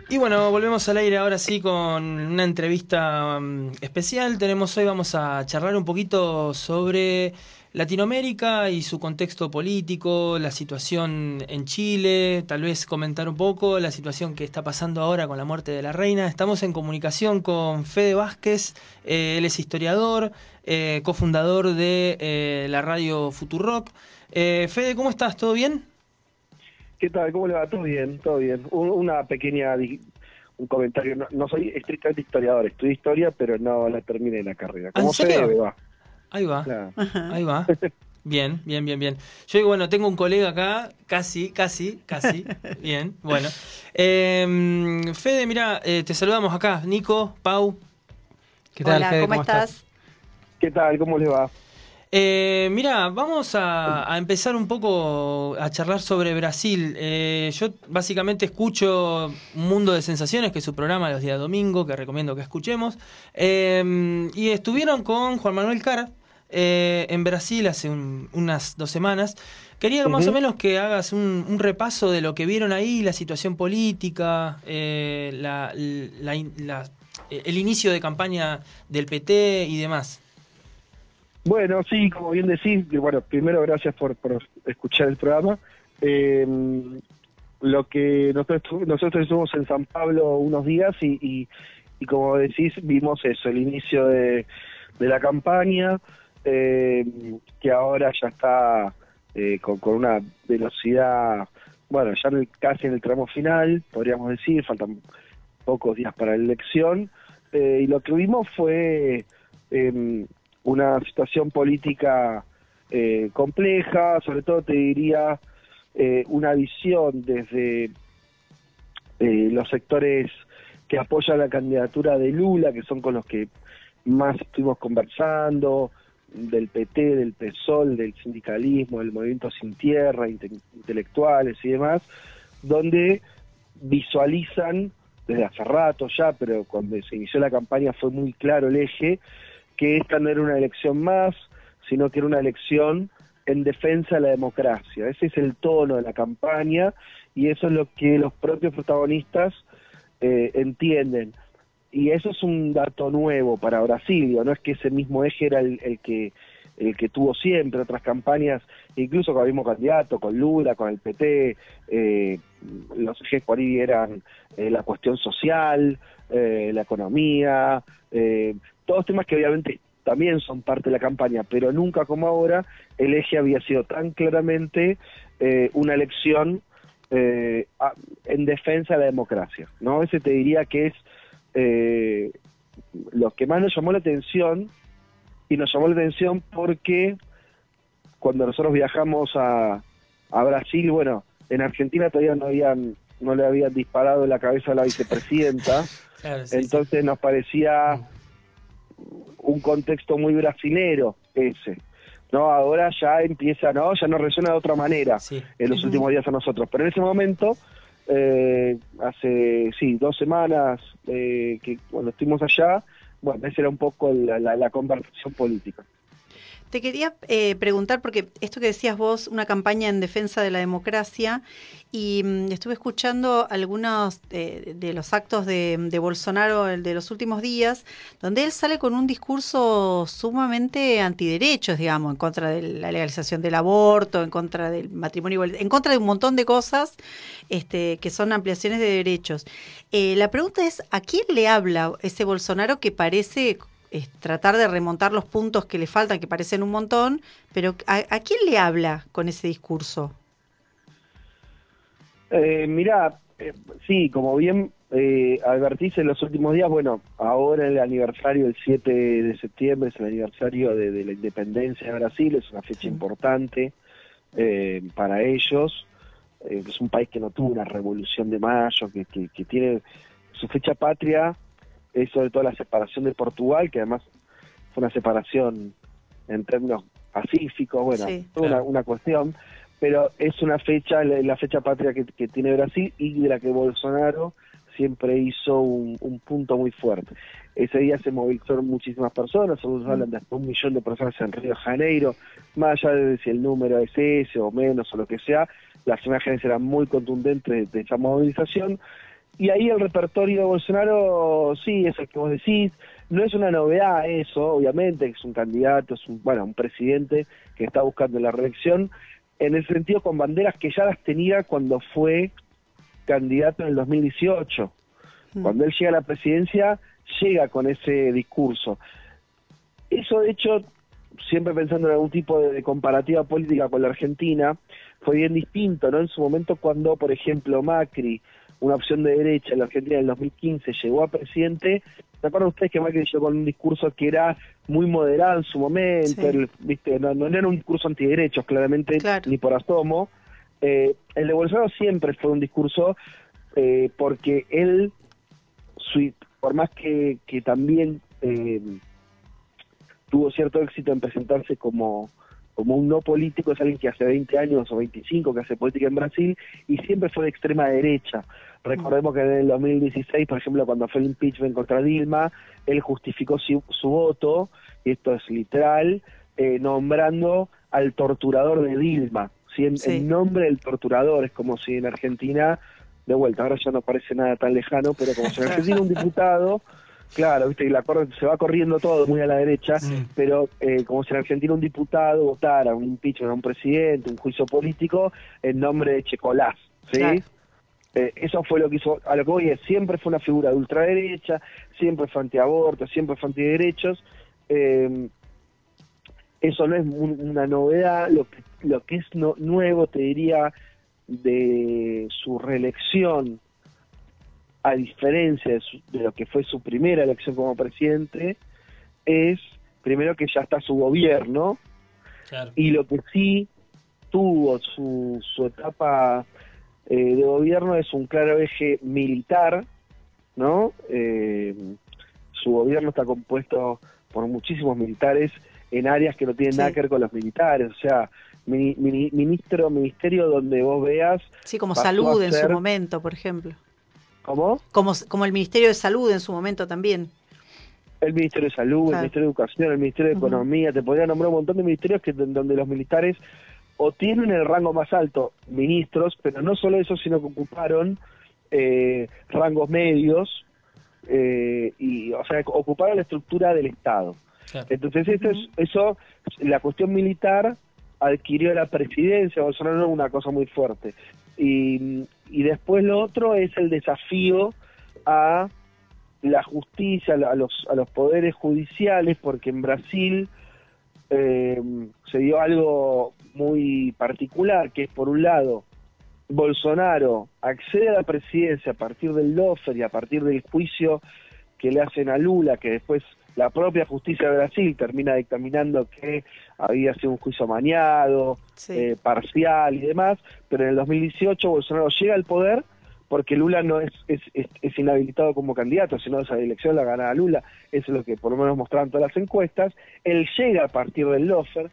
Y bueno, volvemos al aire ahora sí con una entrevista um, especial. Tenemos hoy, vamos a charlar un poquito sobre Latinoamérica y su contexto político, la situación en Chile, tal vez comentar un poco la situación que está pasando ahora con la muerte de la reina. Estamos en comunicación con Fede Vázquez, eh, él es historiador, eh, cofundador de eh, la radio Futurock. Eh, Fede, ¿cómo estás? ¿Todo bien? ¿Qué tal? ¿Cómo le va? Todo bien, todo bien. Un- una pequeña, un comentario. No, no soy estrictamente historiador, estudio historia, pero no la terminé la carrera. ¿En Como se serio? debe, va. Ahí va. Claro. Ahí va. [laughs] Bien, bien, bien, bien. Yo digo, bueno, tengo un colega acá, casi, casi, casi. [laughs] Bien, bueno. Eh, Fede, mira, eh, te saludamos acá. Nico, Pau. ¿Qué tal, Hola, Fede? ¿cómo, estás? ¿Qué tal? ¿Cómo le va? Eh, mira, vamos a, a empezar un poco a charlar sobre Brasil. Eh, yo básicamente escucho Un Mundo de Sensaciones, que es su programa los días domingo, que recomiendo que escuchemos. Eh, y estuvieron con Juan Manuel Cara eh, en Brasil hace un- unas dos semanas. Quería más o menos que hagas un, un repaso de lo que vieron ahí, la situación política, eh, la- la- la- el inicio de campaña del PT y demás. Bueno, sí, como bien decís, bueno, primero gracias por, por escuchar el programa. Eh, lo que nosotros, nosotros estuvimos en San Pablo unos días y, y, y como decís, vimos eso, el inicio de, de la campaña, eh, que ahora ya está eh, con, una velocidad, bueno, ya en el- casi en el tramo final, podríamos decir, faltan pocos días para la elección, eh, y lo que vimos fue eh, una situación política compleja, sobre todo te diría una visión desde los sectores que apoyan la candidatura de Lula, que son con los que más estuvimos conversando, del PT, del PSOL, del sindicalismo, del movimiento sin tierra, inte- intelectuales y demás, donde visualizan desde hace rato ya, pero cuando se inició la campaña fue muy claro el eje, que esta no era una elección más, sino que era una elección en defensa de la democracia. Ese es el tono de la campaña y eso es lo que los propios protagonistas eh, entienden. Y eso es un dato nuevo para Brasil, no es que ese mismo eje era el, el que el que tuvo siempre otras campañas, incluso con el mismo candidato, con Lula, con el PT, eh, los ejes por ahí eran eh, la cuestión social, eh, la economía, eh, todos temas que obviamente también son parte de la campaña, pero nunca como ahora el eje había sido tan claramente una elección en defensa de la democracia, ¿no? Ese te diría que es eh, lo que más nos llamó la atención y nos llamó la atención porque cuando nosotros viajamos a, a Brasil, bueno, en Argentina todavía no habían no le habían disparado en la cabeza a la vicepresidenta, [laughs] Claro, sí, sí. entonces nos parecía un contexto muy brasilero ese. No, ahora ya empieza, no, ya nos resuena de otra manera Sí. en los últimos días a nosotros. Pero en ese momento, eh, hace, sí, dos semanas eh, que cuando estuvimos allá, bueno, esa era un poco la, la, la conversación política. Te quería eh, preguntar, porque esto que decías vos, una campaña en defensa de la democracia, y mm, estuve escuchando algunos eh, de los actos de, de Bolsonaro de los últimos días, donde él sale con un discurso sumamente antiderechos, digamos, en contra de la legalización del aborto, en contra del matrimonio igual, en contra de un montón de cosas este, que son ampliaciones de derechos. Eh, la pregunta es, ¿a quién le habla ese Bolsonaro que parece es tratar de remontar los puntos que le faltan, que parecen un montón, pero ¿a, a quién le habla con ese discurso? Eh, mira, eh, sí, como bien eh, advertís en los últimos días, bueno, ahora el aniversario, el 7 de septiembre, es el aniversario de, de la independencia de Brasil, es una fecha Sí. importante eh, para ellos. Eh, es un país que no tuvo una revolución de mayo, que, que, que tiene su fecha patria, es sobre todo la separación de Portugal, que además fue una separación en términos pacíficos, bueno, Sí. toda una, cuestión, pero es una fecha, la, la fecha patria que, que tiene Brasil y de la que Bolsonaro siempre hizo un, un punto muy fuerte. Ese día se movilizaron muchísimas personas, algunos Mm. hablan de hasta un millón de personas en Río de Janeiro, más allá de si el número es ese o menos o lo que sea, las imágenes eran muy contundentes de, de esa movilización. Y ahí el repertorio de Bolsonaro, sí, es el que vos decís, no es una novedad eso, obviamente, es un candidato, es un, bueno, un presidente que está buscando la reelección, en el sentido con banderas que ya las tenía cuando fue candidato en el 2018. Mm. Cuando él llega a la presidencia, llega con ese discurso. Eso, de hecho, siempre pensando en algún tipo de, de comparativa política con la Argentina, fue bien distinto, ¿no? En su momento cuando, por ejemplo, Macri, una opción de derecha en la Argentina en el 2015, llegó a presidente, ¿se acuerdan ustedes que Macri llegó con un discurso que era muy moderado en su momento? Sí. el- ¿viste? No, no era un discurso antiderechos, claramente, Claro. ni por asomo. Eh, el de Bolsonaro siempre fue un discurso eh, porque él, su- por más que, que también eh, tuvo cierto éxito en presentarse como, como un no político, es alguien que hace 20 años o 25 que hace política en Brasil y siempre fue de extrema derecha. Recordemos que en el 2016, por ejemplo, cuando fue el impeachment contra Dilma, él justificó su, su voto, y esto es literal, eh, nombrando al torturador de Dilma, ¿sí? En, Sí. en nombre del torturador, es como si en Argentina, de vuelta, ahora ya no parece nada tan lejano, pero como si en Argentina un diputado, claro, viste, la cor- se va corriendo todo muy a la derecha, pero eh, como si en Argentina un diputado votara un impeachment a un presidente, un juicio político, en nombre de Checolás, ¿sí? Claro. Eh, eso fue lo que hizo, a lo que voy es, siempre fue una figura de ultraderecha, siempre fue antiaborto, siempre fue antiderechos. Eh, eso no es un- una novedad, lo que, lo que es no- nuevo, te diría, de su reelección, a diferencia de, su- de lo que fue su primera elección como presidente, es primero que ya está su gobierno, Claro. y lo que sí tuvo su, su etapa eh, de gobierno es un claro eje militar, ¿no? Eh, su gobierno está compuesto por muchísimos militares en áreas que no tienen Sí. nada que ver con los militares, o sea, mini- mini- ministro, ministerio donde vos veas, Sí, como salud en su momento, por ejemplo. ¿Cómo? Como, como el Ministerio de Salud en su momento también. El Ministerio de Salud, el. Ministerio de Educación, el Ministerio de. Economía, te podría nombrar un montón de ministerios que donde los militares o tienen el rango más alto, ministros, pero no solo eso, sino que ocuparon eh, rangos medios, eh, y o sea, ocuparon la estructura del Estado. Claro. Entonces esto es, eso, la cuestión militar adquirió la presidencia, Bolsonaro es una cosa muy fuerte. Y, y después lo otro es el desafío a la justicia, a los, a los poderes judiciales, porque en Brasil eh, se dio algo muy particular, que es por un lado, Bolsonaro accede a la presidencia a partir del lofer y a partir del juicio que le hacen a Lula, que después la propia justicia de Brasil termina dictaminando que había sido un juicio amañado, Sí. eh, parcial y demás, pero en el 2018 Bolsonaro llega al poder porque Lula no es, es, es, es inhabilitado como candidato, sino esa elección la gana Lula, eso es lo que por lo menos mostraban todas las encuestas, él llega a partir del lofer,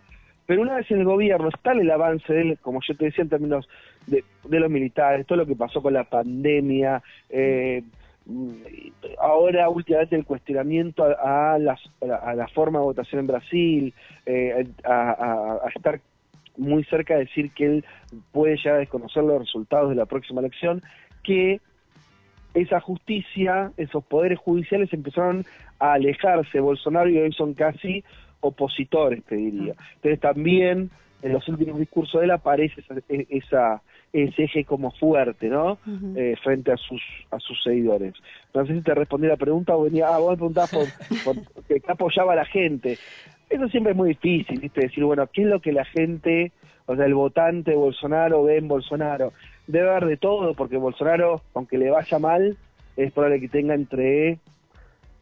pero una vez en el gobierno está el avance de él, como yo te decía en términos de, de los militares, todo lo que pasó con la pandemia, eh, mm, ahora últimamente el cuestionamiento a, a la, a la forma de votación en Brasil, eh, a, a, estar muy cerca de decir que él puede llegar a desconocer los resultados de la próxima elección, que esa justicia, esos poderes judiciales empezaron a alejarse Bolsonaro y hoy son casi opositores, te diría. Entonces también en los últimos discursos de él aparece esa, esa ese eje como fuerte, ¿no? Eh, frente a sus a sus seguidores. No sé si te respondí la pregunta o venía, ah, vos me preguntabas por, [laughs] por qué apoyaba a la gente. Eso siempre es muy difícil, ¿viste? Decir, bueno, ¿qué es lo que la gente, o sea, el votante de Bolsonaro ve en Bolsonaro? Debe haber de todo, porque Bolsonaro, aunque le vaya mal, es probable que tenga entre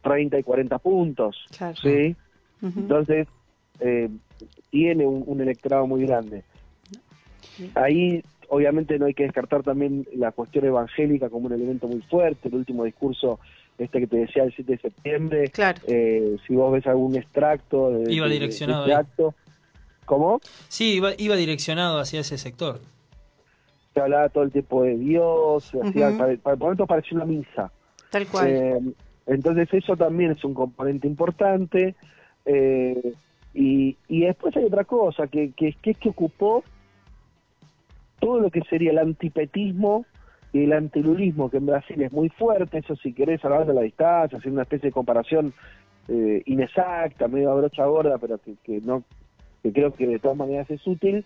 30 y 40 puntos. Claro. ¿sí? Entonces, eh, tiene un, un electorado muy grande. Ahí, obviamente, no hay que descartar también la cuestión evangélica como un elemento muy fuerte. El último discurso, este que te decía el 7 de septiembre, Claro. eh, si vos ves algún extracto de, Iba de- direccionado de ahí. acto, ¿cómo? Sí, iba, iba direccionado hacia ese sector. Se hablaba todo el tiempo de Dios, hacía- Ujú. para, para momentos parecía una misa. Tal cual. Eh, entonces eso también es un componente importante. eh, y, y después hay otra cosa, que, que, que es que ocupó todo lo que sería el antipetismo y el antilulismo, que en Brasil es muy fuerte, eso si querés hablar de la distancia, hacer una especie de comparación eh, inexacta, medio a brocha gorda, pero que, que no que creo que de todas maneras es útil,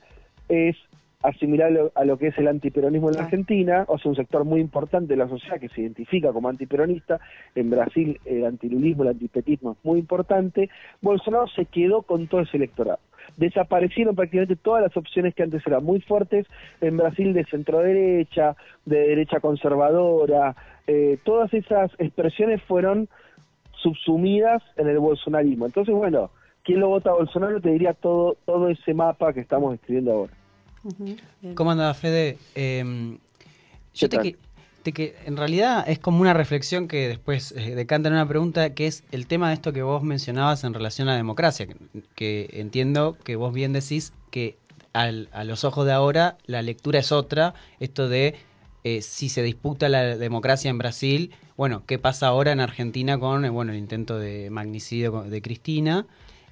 es asimilarlo a lo que es el antiperonismo en la Claro. Argentina, o sea, un sector muy importante de la sociedad que se identifica como antiperonista. En Brasil el antilulismo, el antipetismo es muy importante. Bolsonaro se quedó con todo ese electorado. Desaparecieron prácticamente todas las opciones que antes eran muy fuertes en Brasil de centro derecha, de derecha conservadora. eh, todas esas expresiones fueron subsumidas en el bolsonarismo. Entonces, bueno, ¿quién lo vota a Bolsonaro? Te diría todo, todo ese mapa que estamos escribiendo ahora. ¿Cómo anda, Fede? Eh, yo ¿Qué te que, te que en realidad es como una reflexión que después eh, decanta en una pregunta, que es el tema de esto que vos mencionabas en relación a la democracia, que, que entiendo que vos bien decís que al- a los ojos de ahora la lectura es otra, esto de eh, si se disputa la democracia en Brasil, bueno, ¿qué pasa ahora en Argentina con eh, bueno, el intento de magnicidio de Cristina?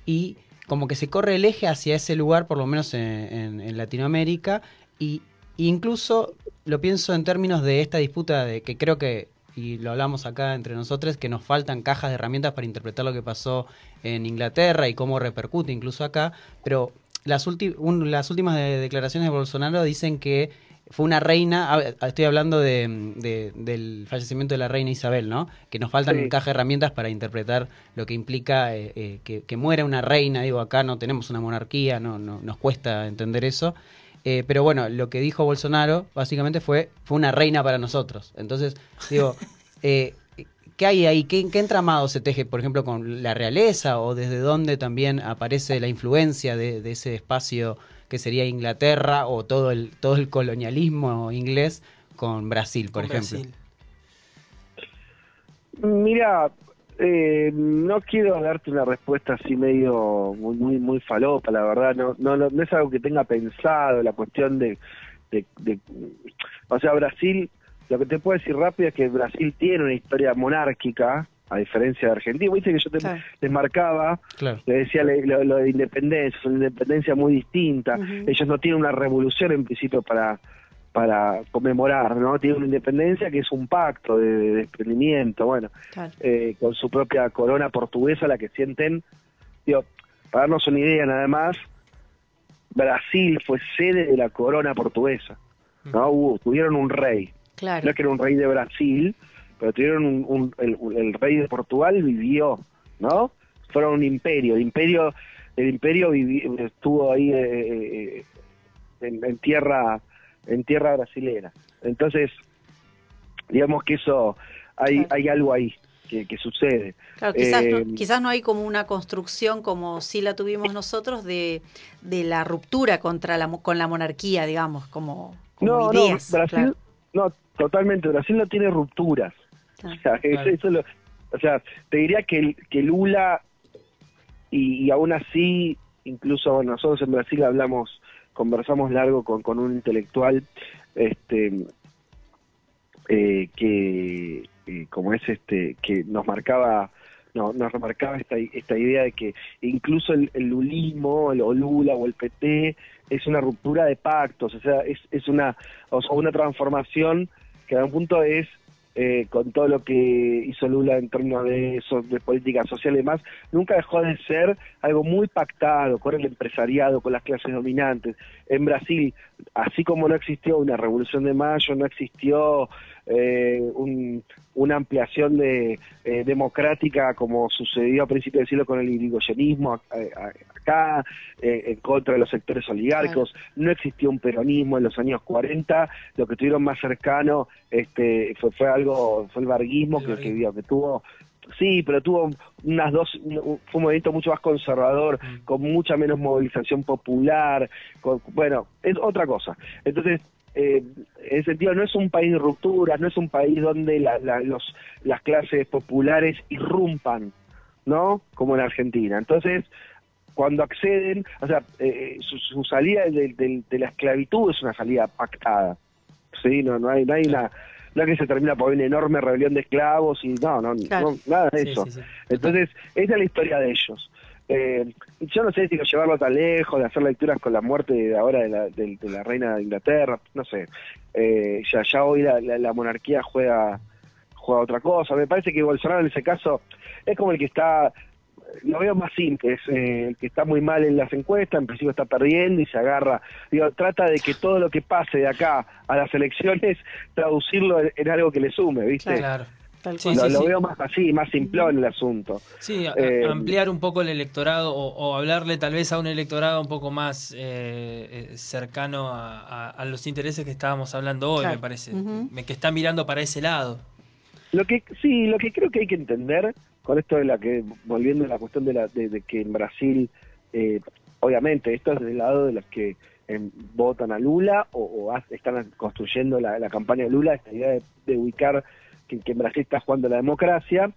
Y como que se corre el eje hacia ese lugar, por lo menos en, Latinoamérica, y incluso lo pienso en términos de esta disputa de que creo que, y lo hablamos acá entre nosotros, que nos faltan cajas de herramientas para interpretar lo que pasó en Inglaterra y cómo repercute incluso acá, pero las, últimas de- declaraciones de Bolsonaro dicen que fue una reina, estoy hablando de, de- del fallecimiento de la reina Isabel, ¿no? Que nos faltan Sí. cajas de herramientas para interpretar lo que implica eh, eh, que, que muera una reina, digo, acá no tenemos una monarquía, no, no nos cuesta entender eso. Eh, pero bueno, lo que dijo Bolsonaro básicamente fue, fue una reina para nosotros. Entonces, digo, [laughs] eh, ¿qué hay ahí? ¿Qué, ¿Qué entramado se teje, por ejemplo, con la realeza o desde dónde también aparece la influencia de, de ese espacio que sería Inglaterra o todo el, todo el colonialismo inglés con Brasil, por con ejemplo? Brasil. Mira, eh, no quiero darte una respuesta así medio muy muy muy falopa, la verdad, no no, no, no es algo que tenga pensado, la cuestión de, de, de- o sea, Brasil, lo que te puedo decir rápido es que Brasil tiene una historia monárquica, a diferencia de Argentina, viste que yo te, Claro. les marcaba, Claro. le decía le- lo, lo de independencia, es una independencia muy distinta, ellos no tienen una revolución en principio para para conmemorar, ¿no? Tienen una independencia que es un pacto de, de desprendimiento, bueno, Claro. eh, con su propia corona portuguesa, la que sienten, digo, para darnos una idea nada más, Brasil fue sede de la corona portuguesa, ¿no? Hubo, tuvieron un rey, Claro. no es que era un rey de Brasil, pero tuvieron un, un- el, el rey de Portugal vivió, ¿no? Fueron un imperio, el imperio, el imperio vivi- estuvo ahí eh, eh, en, en tierra, en tierra brasilera. Entonces, digamos que eso, hay, hay algo ahí que, que sucede. Claro, quizás, Eh, no, quizás no hay como una construcción como sí la tuvimos nosotros de, de la ruptura contra la, con la monarquía, digamos, como, como no, ideas. no, Brasil, claro. no, totalmente, Brasil no tiene rupturas. O sea, es- Claro. eso lo- o sea, te diría que, el- que Lula, y, y aún así, incluso nosotros en Brasil hablamos, conversamos largo con, con un intelectual, este eh, que eh, como es este que nos marcaba no, nos remarcaba esta, esta idea de que incluso el, el lulismo el, o Lula o el PT es una ruptura de pactos o sea es, es una o sea, una transformación que a un punto es eh, con todo lo que hizo Lula en términos de, eso, de política social y demás, nunca dejó de ser algo muy pactado con el empresariado, con las clases dominantes. En Brasil, así como no existió una revolución de mayo, no existió eh, un- una ampliación de eh, democrática como sucedió a principios del siglo con el irigoyenismo acá, eh, en contra de los sectores oligárquicos, no existió un peronismo en los años 40, lo que tuvieron más cercano este, fue, fue algo, fue el varguismo El que, que, varguismo. vio, que tuvo Sí, pero tuvo unas dos, fue un movimiento mucho más conservador, Mm. con mucha menos movilización popular, con- bueno, es otra cosa. Entonces, eh, en ese sentido, no es un país de rupturas, no es un país donde la- la- los, las clases populares irrumpan, ¿no? Como en Argentina. Entonces, cuando acceden, o sea, eh, su, su salida de, de- de la esclavitud es una salida pactada, ¿sí? No, no hay, no hay una... No es que se termina por una enorme rebelión de esclavos y no, no, Claro. no nada de Sí, eso. sí, sí. Entonces, esa es la historia de ellos. Eh, yo no sé si llevarlo tan lejos, de hacer lecturas con la muerte de ahora de la, de, de la reina de Inglaterra, no sé. Eh, ya, ya hoy la, la- la monarquía juega, juega otra cosa. Me parece que Bolsonaro en ese caso es como el que está, lo veo más simple, es eh, el que está muy mal en las encuestas, en principio está perdiendo y se agarra. Digo, trata de que todo lo que pase de acá a las elecciones, traducirlo en, en algo que le sume, ¿viste? Claro. Tal Sí, lo, sí, lo sí. veo más así, más simplón el asunto. Sí, a- Eh, ampliar un poco el electorado o, o hablarle tal vez a un electorado un poco más eh, eh, cercano a, a- a los intereses que estábamos hablando hoy, Claro. me parece. Que está mirando para ese lado. Lo que sí, lo que creo que hay que entender con esto de la que volviendo a la cuestión de la de, de que en Brasil eh, obviamente esto es del lado de los que em, votan a Lula o, o están construyendo la, la campaña de Lula esta idea de, de ubicar que, que en Brasil está jugando la democracia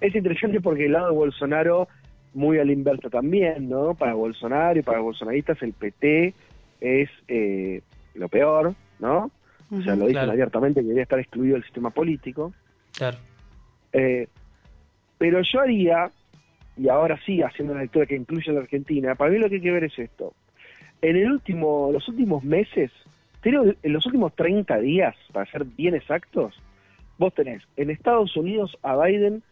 es interesante porque el lado de Bolsonaro muy al inverso también no para Bolsonaro y para los bolsonaristas el PT es eh, lo peor no o sea lo dicen Claro. abiertamente que debería estar excluido del sistema político Claro. eh, pero yo haría, y ahora sí haciendo una lectura que incluye a la Argentina, para mí lo que hay que ver es esto. En el último, los últimos meses, creo que en los últimos 30 días, para ser bien exactos, vos tenés en Estados Unidos a Biden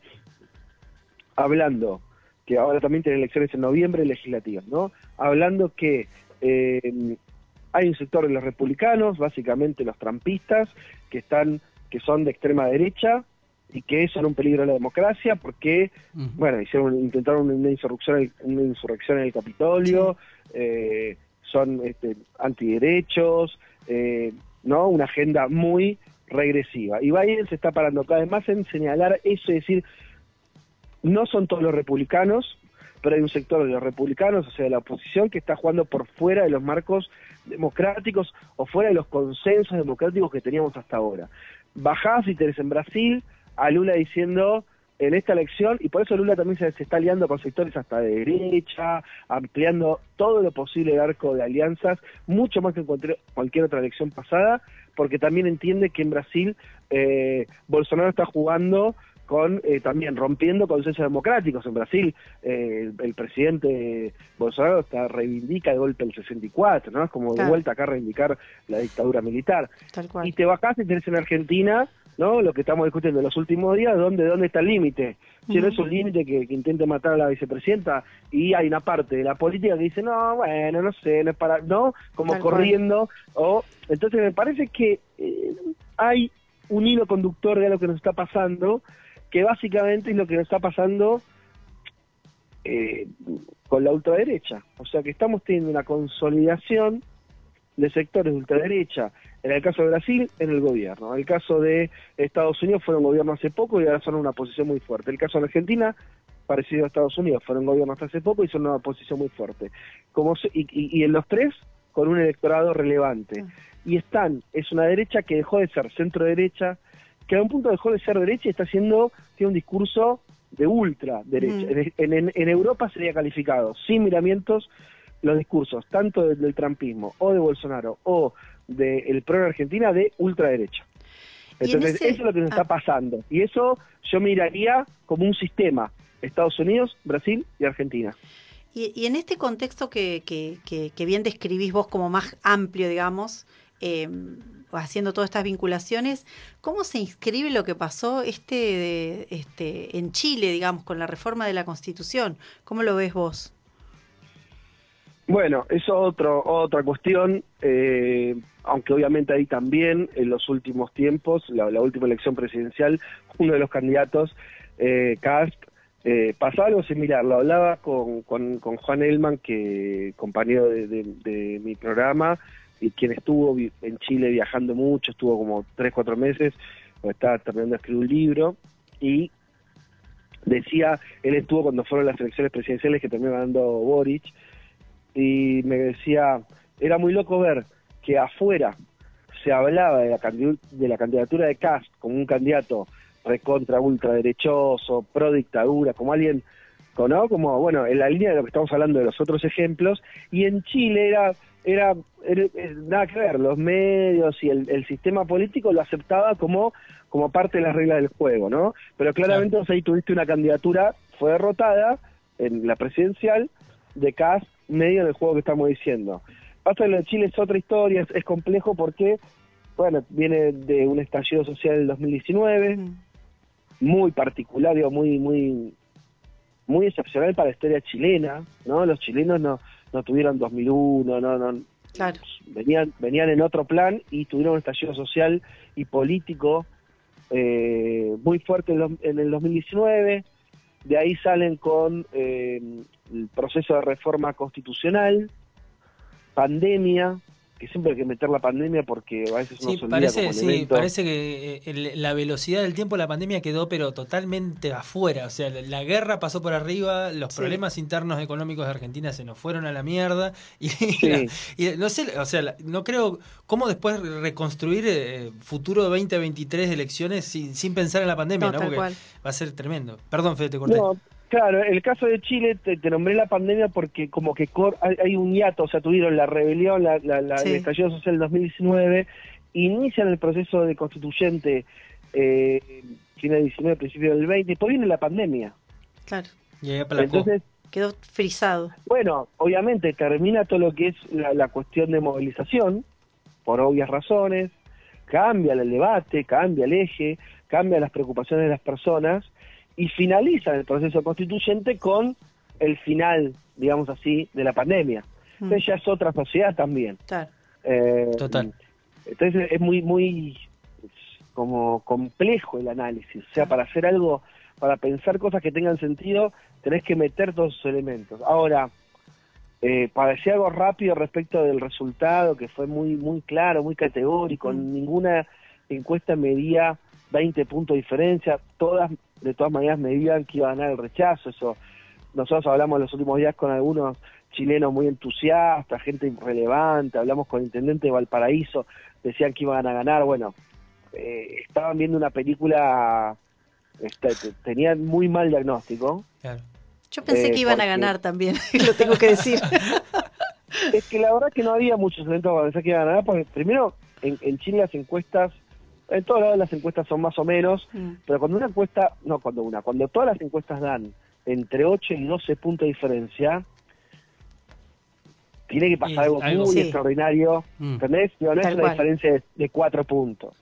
hablando, que ahora también tiene elecciones en noviembre legislativas, ¿no? Hablando que eh, hay un sector de los republicanos, básicamente los trampistas, que están, que son de extrema derecha y que son un peligro a la democracia porque bueno, hicieron, intentaron una insurrección, en el- una insurrección en el Capitolio, eh, son este, antiderechos, eh, ¿no? Una agenda muy regresiva. Y Biden se está parando cada vez más en señalar eso, es decir, no son todos los republicanos, pero hay un sector de los republicanos, o sea, de la oposición, que está jugando por fuera de los marcos democráticos o fuera de los consensos democráticos que teníamos hasta ahora. Bajás si tenés en Brasil a Lula diciendo en esta elección, y por eso Lula también se, está aliando con sectores hasta de derecha, ampliando todo lo posible el arco de alianzas, mucho más que en cualquier otra elección pasada, porque también entiende que en Brasil eh, Bolsonaro está jugando con eh, también rompiendo consensos democráticos. En Brasil, eh, el, presidente Bolsonaro está, reivindica de golpe el 64, ¿no? Es como de Claro. vuelta acá a reivindicar la dictadura militar. Tal cual. Y te bajás y tenés en Argentina, ¿no? Lo que estamos discutiendo en los últimos días, ¿dónde, dónde está el límite? Si no es un límite que, que intente matar a la vicepresidenta y hay una parte de la política que dice, no, bueno, no sé, no es para, ¿no? Como Tal cual. corriendo. o Entonces me parece que eh, hay un hilo conductor de lo que nos está pasando, que básicamente es lo que nos está pasando eh, con la ultraderecha. O sea que estamos teniendo una consolidación de sectores de ultraderecha, en el caso de Brasil, en el gobierno. En el caso de Estados Unidos fueron gobierno hace poco y ahora son una posición muy fuerte. El caso de Argentina, parecido a Estados Unidos, fueron gobierno hasta hace poco y son una posición muy fuerte. Como y, y- y en los tres, con un electorado relevante. Y están, es una derecha que dejó de ser centro derecha, que a un punto dejó de ser derecha y está haciendo, tiene un discurso de ultra derecha. En, en- en Europa sería calificado, sin miramientos, los discursos, tanto del, del trampismo o de Bolsonaro o del PRO en Argentina, de ultraderecha. En Entonces, ese- eso es lo que nos ah. está pasando. Y eso yo miraría como un sistema. Estados Unidos, Brasil y Argentina. Y, y en este contexto que, que, que- que bien describís vos como más amplio, digamos, eh, haciendo todas estas vinculaciones, ¿cómo se inscribe lo que pasó este, de- este en Chile, digamos, con la reforma de la Constitución? ¿Cómo lo ves vos? Bueno, eso otro, otra cuestión, eh, aunque obviamente ahí también en los últimos tiempos, la, la última elección presidencial, uno de los candidatos, eh, Cast, eh, pasó algo similar, lo hablaba con, con, con Juan Elman, que compañero de, mi programa, y quien estuvo en Chile viajando mucho, estuvo como tres, cuatro meses, porque estaba terminando de escribir un libro, y decía, él estuvo cuando fueron las elecciones presidenciales que terminó ganando Boric, y me decía, era muy loco ver que afuera se hablaba de la, de la candidatura de Cast como un candidato recontra ultraderechoso, pro dictadura, como alguien, ¿no? Como, bueno, en la línea de lo que estamos hablando de los otros ejemplos, y en Chile era, era, era- eh, nada que ver, los medios y el, el sistema político lo aceptaba como, como parte de las reglas del juego, ¿no? Pero claramente ahí tuviste una candidatura, fue derrotada en la presidencial, de Cast medio del juego que estamos diciendo. Pasa que lo de Chile es otra historia, es, es complejo porque, bueno, viene de un estallido social del 2019, Mm. muy particular, digo, muy, muy, muy excepcional para la historia chilena, ¿no? Los chilenos no, no tuvieron 2001, no, no, Claro. venían, venían en otro plan y tuvieron un estallido social y político eh, muy fuerte en, los- en el 2019. De ahí salen con eh, el proceso de reforma constitucional, pandemia, que siempre hay que meter la pandemia porque a veces Sí, se olvida parece, como sí, parece que eh, el- la velocidad del tiempo de la pandemia quedó pero totalmente afuera. O sea, la, la guerra pasó por arriba, los Sí. problemas internos económicos de Argentina se nos fueron a la mierda. [laughs] Y, Sí. y no sé, o sea, la- no creo cómo después reconstruir eh, futuro 2023 de elecciones sin, sin pensar en la pandemia, No, ¿no? Porque cual. va a ser tremendo. Perdón, Fede, te corté. No, claro, el caso de Chile, te, te nombré la pandemia porque como que cor- hay, hay un hiato, o sea, tuvieron la rebelión, la, la, la- Sí. el estallido social del 2019, inician el proceso de constituyente eh, fin del 19, principio del 20, después viene la pandemia. Claro. Y. Entonces, Quedó frisado. bueno, obviamente termina todo lo que es la, la cuestión de movilización, por obvias razones, cambia el debate, cambia el eje, cambia las preocupaciones de las personas y finaliza el proceso constituyente con el final, digamos así, de la pandemia. Mm. Entonces ya es otra sociedad también. Claro. Eh, Total. Entonces es muy, muy como complejo el análisis. O sea, para hacer algo, para pensar cosas que tengan sentido, tenés que meter todos esos elementos. Ahora, eh, para decir algo rápido respecto del resultado, que fue muy, muy claro, muy categórico, Mm. ninguna encuesta medía 20 puntos de diferencia, todas, de todas maneras, medían que iba a ganar el rechazo, eso. Nosotros hablamos en los últimos días con algunos chilenos muy entusiastas, gente relevante, hablamos con el intendente de Valparaíso, decían que iban a ganar, bueno, eh, estaban viendo una película, este, te- tenían muy mal diagnóstico, Claro. Yo pensé Eh, que iban a ganar también, [laughs] lo tengo que decir. [laughs] Es que la verdad que no había muchos eventos para pensar que iban a ganar, porque primero en, en Chile las encuestas, en todos lados las encuestas son más o menos, Mm. pero cuando una encuesta, no cuando una, cuando todas las encuestas dan entre 8 y 12 puntos de diferencia, tiene que pasar algo, algo- muy Sí. extraordinario, Mm. ¿entendés? Digo, no es una cual. diferencia de, de 4 puntos.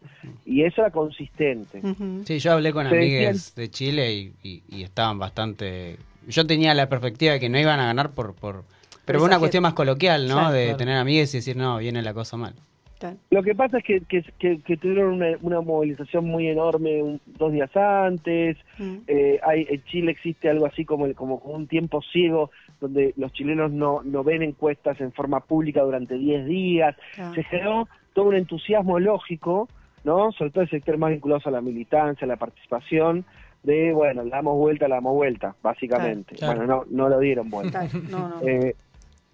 Y eso era consistente. Sí, yo hablé con amigues de Chile y, y- y estaban bastante... Yo tenía la perspectiva de que no iban a ganar por... por pero fue una cuestión más coloquial, ¿no? Claro, de claro. tener amigues y decir, no, viene la cosa mal. Claro. Lo que pasa es que, que, que- que tuvieron una, una movilización muy enorme un- dos días antes. Mm. Eh, hay, en Chile existe algo así como, como un tiempo ciego donde los chilenos no, no ven encuestas en forma pública durante 10 días. Se generó todo un entusiasmo lógico, ¿no? Sobre todo el sector más vinculado a la militancia, a la participación, de, bueno, le damos vuelta, le damos vuelta, básicamente. Claro. Bueno, no, no lo dieron vuelta. No, no. Eh,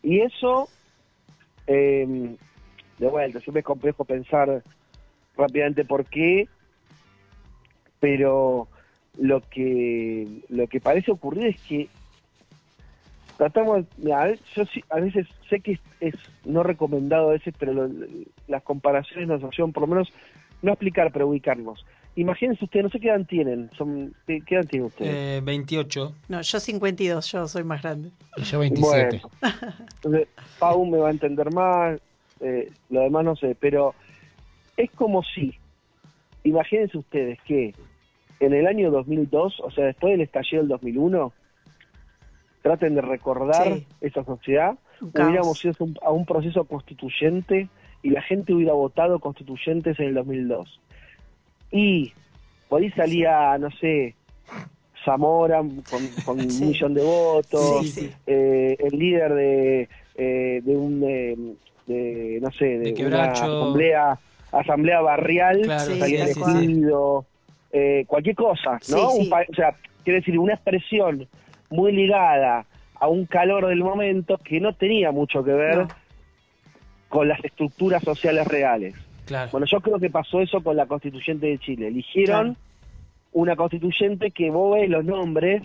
y eso, eh, de vuelta, siempre es complejo pensar rápidamente por qué, pero lo que lo que parece ocurrir es que tratamos, mira, yo sí, a veces sé que es, es no recomendado a veces, pero lo- las comparaciones nos ayudan por lo menos no explicar, pero ubicarnos. Imagínense ustedes, no sé qué edad tienen, son, ¿qué, qué edad tienen ustedes? Eh, 28. No, yo 52, yo soy más grande. Y yo 27. Bueno, [laughs] Pau me va a entender más, eh, lo demás no sé, pero es como si, imagínense ustedes que en el año 2002, o sea, después del estallido del 2001, traten de recordar Sí. esa sociedad, caos. hubiéramos ido a un, a un proceso constituyente y la gente hubiera votado constituyentes en el 2002. Y por ahí salía, no sé, Zamora con, con [laughs] Sí. un millón de votos, Sí, sí. eh, el líder de, eh, de un, eh, de, no sé, de, De una asamblea, asamblea barrial, Claro, Sí, elegido, eh, cualquier cosa, ¿no? Sí, Un o sea, quiero decir, una expresión muy ligada a un calor del momento que no tenía mucho que ver No. con las estructuras sociales reales. Claro. Bueno, yo creo que pasó eso con la constituyente de Chile. Eligieron una constituyente que vos ves los nombres,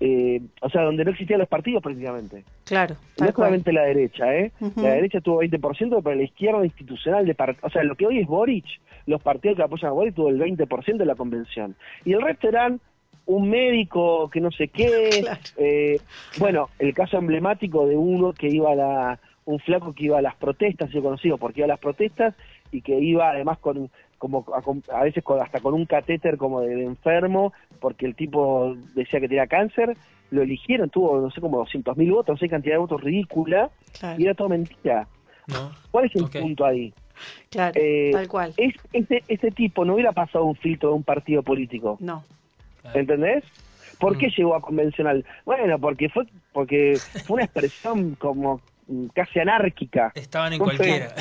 eh, o sea, donde no existían los partidos prácticamente. Claro, No solamente la derecha, ¿eh? La derecha tuvo 20%, pero la izquierda institucional de part- O sea, lo que hoy es Boric, los partidos que apoyan a Boric tuvo el 20% de la convención. Y el resto eran un médico que no sé qué. Claro. eh, bueno, el caso emblemático de uno que iba a la. Un flaco que iba a las protestas, yo conocido porque iba a las protestas y que iba además con como a, a veces con- hasta con un catéter como de, de enfermo porque el tipo decía que tenía cáncer lo eligieron tuvo no sé como 200 mil votos no sé cantidad de votos ridícula Claro, y era todo mentira. ¿No? ¿Cuál es el punto ahí? claro, Eh, tal cual. Es, este, este tipo no hubiera pasado un filtro de un partido político, No, Claro. ¿entendés? ¿Por qué Mm. llegó a convencional? Bueno, porque fue porque fue una expresión como casi anárquica. Estaban en cualquiera.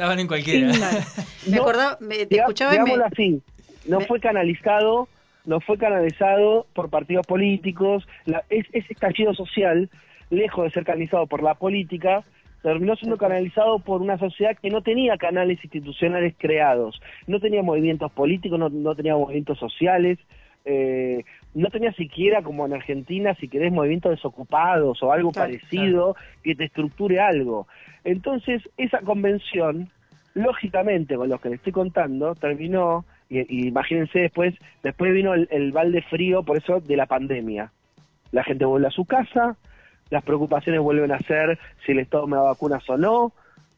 Estaban en cualquiera. [laughs] Me No, acordaba, me, te Diga- escuchaba y me, digámoslo así, no me- fue canalizado, no fue canalizado por partidos políticos, la, es, ese estallido social, lejos de ser canalizado por la política, terminó siendo canalizado por una sociedad que no tenía canales institucionales creados, no tenía movimientos políticos, no, no tenía movimientos sociales, eh, no tenía siquiera, como en Argentina, si querés, movimientos desocupados o algo Claro, parecido que te estructure algo. Entonces, esa convención, lógicamente, con lo que le estoy contando, terminó, y, y imagínense después, después vino el, el balde frío, por eso, de la pandemia. La gente vuelve a su casa, las preocupaciones vuelven a ser si el Estado me da vacunas o no,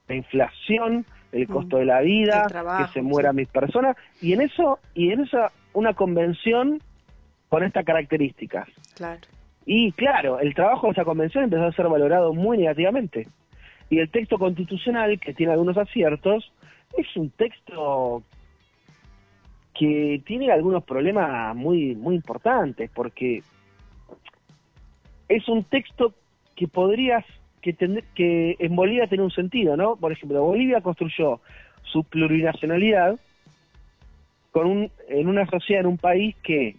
la inflación, el costo de la vida, Mm. Trabajo, que se mueran sí. mis personas, y en eso, y en esa, una convención con estas características. claro, Y claro, el trabajo de esa convención empezó a ser valorado muy negativamente. Y el texto constitucional, que tiene algunos aciertos, es un texto que tiene algunos problemas muy, muy importantes, porque es un texto que podrías, que, tend- que en Bolivia tiene un sentido, ¿no? Por ejemplo, Bolivia construyó su plurinacionalidad con un, en una sociedad, en un país que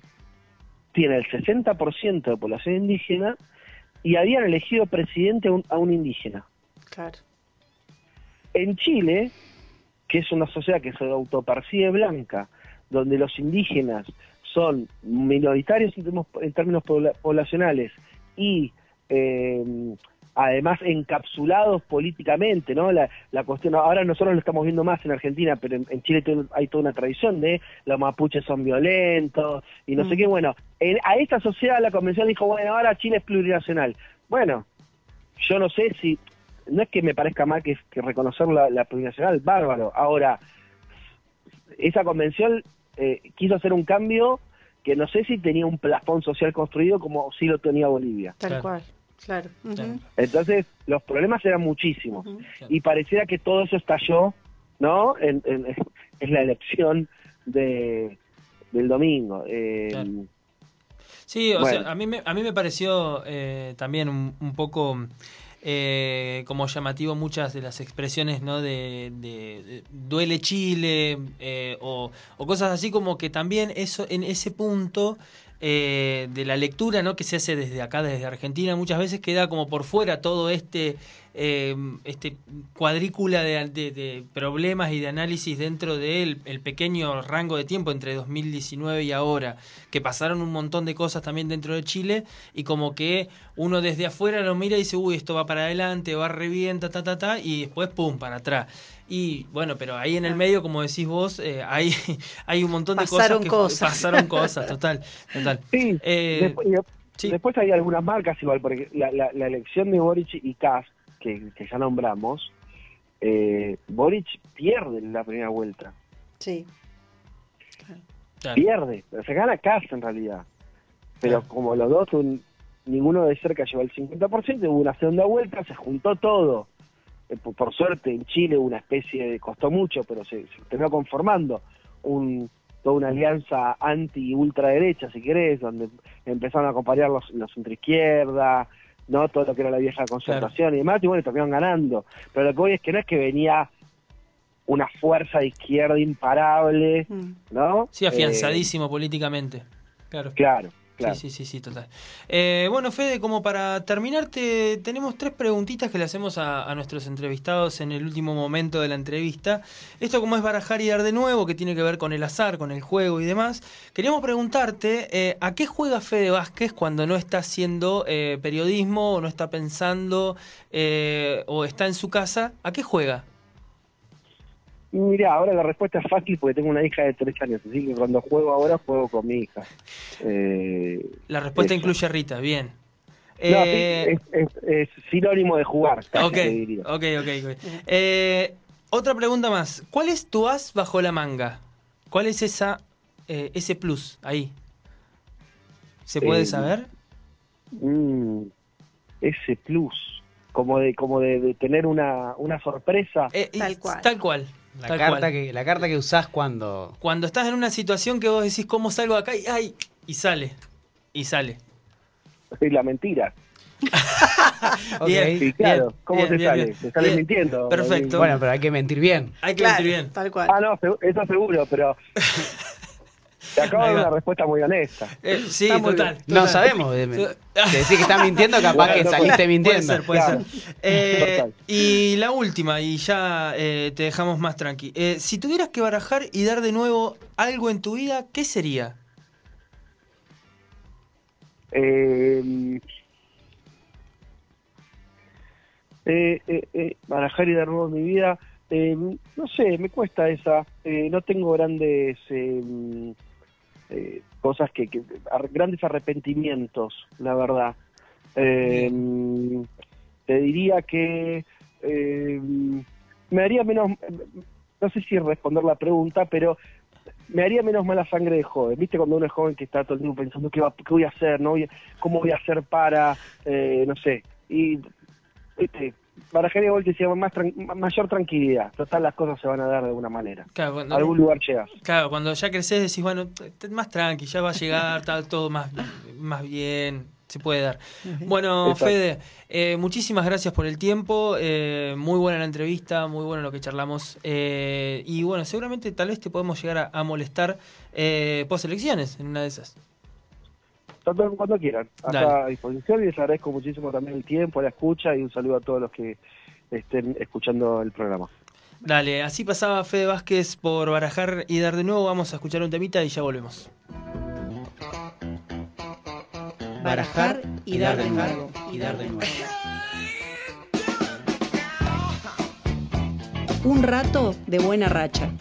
tiene el 60% de población indígena y habían elegido presidente a un, a un indígena. claro, En Chile, que es una sociedad que se autopercibe blanca, donde los indígenas son minoritarios en términos, poblacionales y eh, además encapsulados políticamente, ¿no? La, la cuestión, ahora nosotros lo estamos viendo más en Argentina, pero en, en Chile hay toda una tradición de los mapuches son violentos y no sé Mm. qué, bueno, en- a esta sociedad la convención dijo, bueno, ahora Chile es plurinacional. Bueno, yo no sé si, no es que me parezca mal que, que reconocer la, la plurinacional, bárbaro. Ahora, esa convención eh, quiso hacer un cambio que no sé si tenía un plafón social construido como sí lo tenía Bolivia. tal cual, claro. Entonces, los problemas eran muchísimos. Y pareciera que todo eso estalló, ¿no? En, en- [laughs] en la elección de, del domingo. Eh, Claro. Sí, o Bueno. sea, a mí me, a mí me pareció eh, también un, un poco eh, como llamativo muchas de las expresiones, ¿no? De, de- de duele Chile eh, o, o cosas así como que también eso en ese punto eh, de la lectura, ¿no? Que se hace desde acá, desde Argentina, muchas veces queda como por fuera todo este eh, este cuadrícula de, de- problemas y de análisis dentro del el pequeño rango de tiempo entre 2019 y ahora, que pasaron un montón de cosas también dentro de Chile y como que uno desde afuera lo mira y dice, uy, esto va para adelante, va revienta, ta, ta, ta, y después, pum, para atrás. Y bueno, pero ahí en el medio, como decís vos, eh, hay, [laughs] hay un montón de cosas que cosas. pasaron cosas, total, total. Sí, Eh, después, sí. después hay algunas marcas igual, porque la, la, la elección de Boric y Kass, que, que ya nombramos, eh, Boric pierde en la primera vuelta. Sí, Claro. Pierde, pero se gana Kass en realidad. Pero Claro. como los dos ninguno de cerca llevó el 50%, hubo una segunda vuelta, se juntó todo. Eh, por, por suerte en Chile una especie de, costó mucho, pero se, se terminó conformando un, toda una alianza anti-ultraderecha, si querés, donde empezaron a acompañar los, los centroizquierda, ¿no? Todo lo que era la vieja concertación y demás, y bueno, terminaron ganando. Pero lo que voy es que no es que venía una fuerza de izquierda imparable, Mm. ¿no? Sí, afianzadísimo políticamente. Claro. Claro, claro. Sí, sí, sí, sí, total. Eh, bueno, Fede, como para terminar, te- tenemos tres preguntitas que le hacemos a, a nuestros entrevistados en el último momento de la entrevista. Esto como es barajar y dar de nuevo, que tiene que ver con el azar, con el juego y demás. Queríamos preguntarte, eh, ¿a qué juega Fede Vázquez cuando no está haciendo eh, periodismo o no está pensando o está en su casa? ¿A qué juega? Mira, ahora la respuesta es fácil porque tengo una hija de tres años, así que cuando juego ahora juego con mi hija. Eh, La respuesta Eso. incluye a Rita, bien. no, Eh, es, es- es sinónimo de jugar, casi Ok, te diría. ok, ok. ok. Eh, otra pregunta más. ¿Cuál es tu as bajo la manga? ¿Cuál es esa, eh, ese plus ahí? ¿Se puede Eh, saber? Mm, ese plus, como de como de, de tener una, una sorpresa. Eh, y- tal cual. Tal cual. La tal carta, cual. que, la carta que usás cuando... Cuando estás en una situación que vos decís, ¿cómo salgo de acá? Y, ay, y sale. Y sale. Es la mentira. [laughs] Bien. Sí, claro. Bien, ¿Cómo bien, te bien, sale? bien. Te sale Bien. mintiendo. Perfecto. Bueno, pero hay que mentir bien. Hay que Claro, mentir bien. tal cual. Ah, no, eso seguro, pero [laughs] te acabo de dar una respuesta muy honesta. Eh, sí, total. No sabemos. eh, Te [laughs] decís que estás mintiendo, capaz que saliste Puede mintiendo. ser, puede Claro. ser. Eh, y la última, y ya eh, te dejamos más tranqui. Eh, si tuvieras que barajar y dar de nuevo algo en tu vida, ¿qué sería? Eh, eh, eh, eh, barajar y dar nuevo en mi vida, eh, no sé, me cuesta esa. Eh, no tengo grandes eh, cosas que, que- ar- grandes arrepentimientos, la verdad. Eh, te diría que eh, me haría menos, no sé si responder la pregunta, pero me haría menos mala sangre de joven. ¿Viste cuando uno es joven que está todo el tiempo pensando qué, va- qué voy a hacer, no cómo voy a hacer para, eh, no sé, y viste, barajaría que sea más tran- ma- mayor tranquilidad. Total, las cosas se van a dar de alguna manera. Claro, cuando, A algún lugar llegas. claro, cuando ya creces decís, bueno, más tranqui, ya va a llegar, está todo más, más bien, se puede dar. Bueno, Exacto. Fede, eh, muchísimas gracias por el tiempo, eh, muy buena la entrevista, muy bueno lo que charlamos, eh, y bueno, seguramente tal vez te podemos llegar a, a molestar eh, post elecciones en una de esas. Tanto cuando quieran. Acá Dale. a disposición y les agradezco muchísimo también el tiempo, la escucha y un saludo a todos los que estén escuchando el programa. Dale, así pasaba Fede Vázquez por barajar y dar de nuevo. Vamos a escuchar un temita y ya volvemos. Barajar y dar de nuevo. y dar de nuevo. Un rato de buena racha.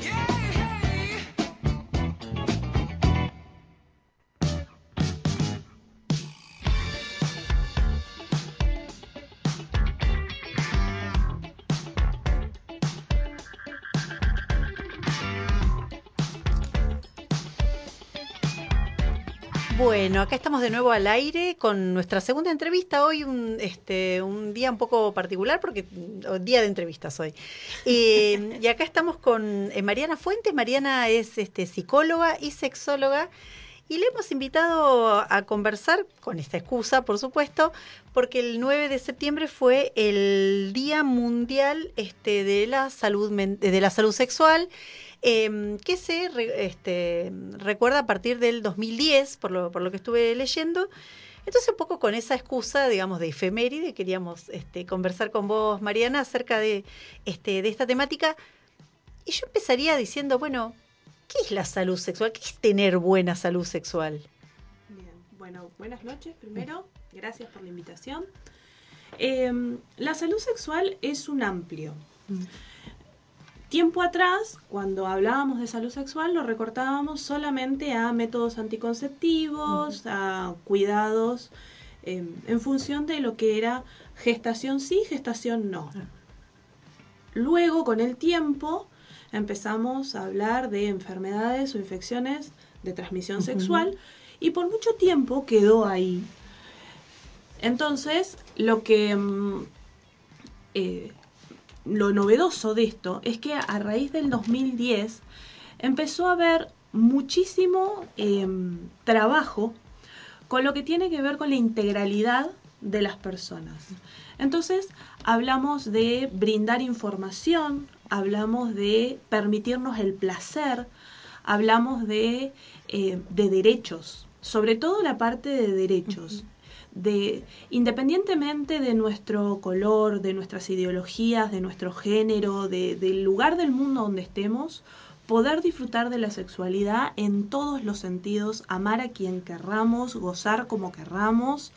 Bueno, acá estamos de nuevo al aire con nuestra segunda entrevista. Hoy un, este, un día un poco particular porque mm, día de entrevistas hoy. Y, y acá estamos con eh, Mariana Fuentes. Mariana es este, psicóloga y sexóloga. Y le hemos invitado a conversar, con esta excusa, por supuesto, porque el 9 de septiembre fue el Día Mundial este, de, la salud, de la Salud Sexual eh, que se este, recuerda a partir del 2010, por lo, por lo que estuve leyendo. Entonces, un poco con esa excusa, digamos, de efeméride, queríamos este, conversar con vos, Mariana, acerca de, este, de esta temática. Y yo empezaría diciendo, bueno, ¿qué es la salud sexual? ¿Qué es tener buena salud sexual? Bien, bueno, buenas noches primero, gracias por la invitación. Eh, la salud sexual es un amplio. Mm. Tiempo atrás, cuando hablábamos de salud sexual, lo recortábamos solamente a métodos anticonceptivos, a cuidados, eh, en función de lo que era gestación sí, gestación no. Ah. Luego, con el tiempo, empezamos a hablar de enfermedades o infecciones de transmisión sexual y por mucho tiempo quedó ahí. Entonces, lo que mm, eh, lo novedoso de esto es que a raíz del 2010 empezó a haber muchísimo em, trabajo con lo que tiene que ver con la integralidad de las personas. Entonces, hablamos de brindar información, hablamos de permitirnos el placer, hablamos de, eh, de derechos, sobre todo la parte de derechos. De, independientemente de nuestro color, de nuestras ideologías, de nuestro género, de- del lugar del mundo donde estemos, poder disfrutar de la sexualidad en todos los sentidos, amar a quien querramos, gozar como querramos,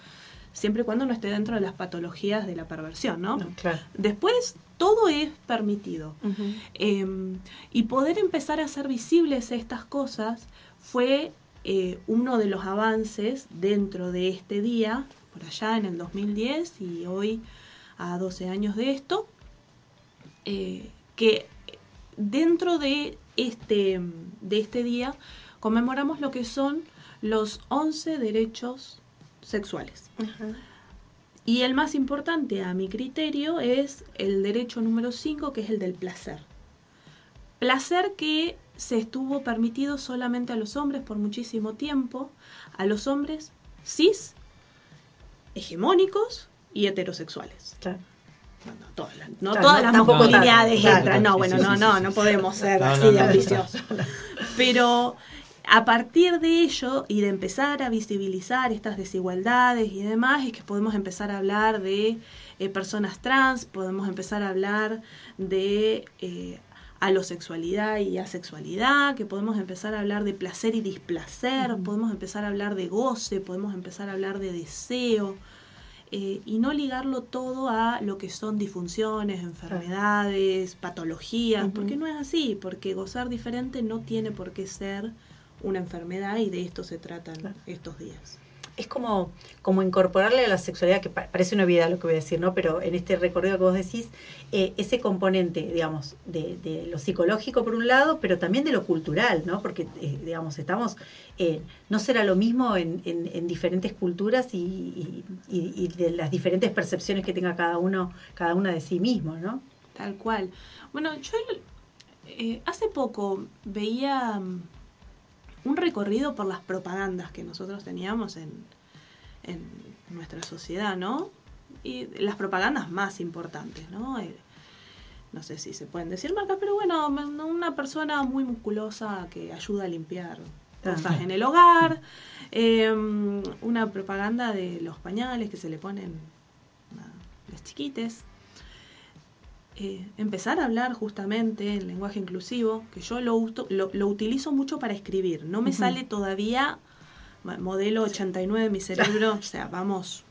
siempre y cuando no esté dentro de las patologías de la perversión, ¿no? No, claro. Después, todo es permitido. Eh, y poder empezar a hacer visibles estas cosas fue eh, uno de los avances dentro de este día, por allá en el 2010 y hoy a 12 años de esto, eh, que dentro de este, de este día conmemoramos lo que son los 11 derechos sexuales. Y el más importante, a mi criterio, es el derecho número 5, que es el del placer. Placer que se estuvo permitido solamente a los hombres por muchísimo tiempo, a los hombres cis, hegemónicos y heterosexuales. Claro. No, no todas las, no Claro, todas no, las masculinidades entran. No, bueno, no, no, no podemos ser así de ambiciosos. Pero a partir de ello y de empezar a visibilizar estas desigualdades y demás, es que podemos empezar a hablar de eh, personas trans, podemos empezar a hablar de eh, alosexualidad y asexualidad, que podemos empezar a hablar de placer y displacer, podemos empezar a hablar de goce, podemos empezar a hablar de deseo. eh, y no ligarlo todo a lo que son disfunciones, enfermedades, patologías, porque no es así, porque gozar diferente no tiene por qué ser una enfermedad y de esto se tratan Claro. estos días. Es como, como incorporarle a la sexualidad, que pa- parece una obviedad lo que voy a decir, ¿no? Pero en este recorrido que vos decís, eh, ese componente, digamos, de, de lo psicológico por un lado, pero también de lo cultural, ¿no? Porque, eh, digamos, estamos, eh, no será lo mismo en, en- en diferentes culturas y, y- y- y de las diferentes percepciones que tenga cada uno, cada una de sí mismo, ¿no? Tal cual. Bueno, yo eh, hace poco veía mm, un recorrido por las propagandas que nosotros teníamos en, en nuestra sociedad, ¿no? Y las propagandas más importantes, ¿no? Eh, no sé si se pueden decir marcas, pero bueno, una persona muy musculosa que ayuda a limpiar cosas en el hogar, eh, una propaganda de los pañales que se le ponen a las chiquites, eh, empezar a hablar justamente en lenguaje inclusivo, que yo lo, uto- lo, lo utilizo mucho para escribir. No me sale todavía modelo 89 de mi cerebro, o sea, vamos.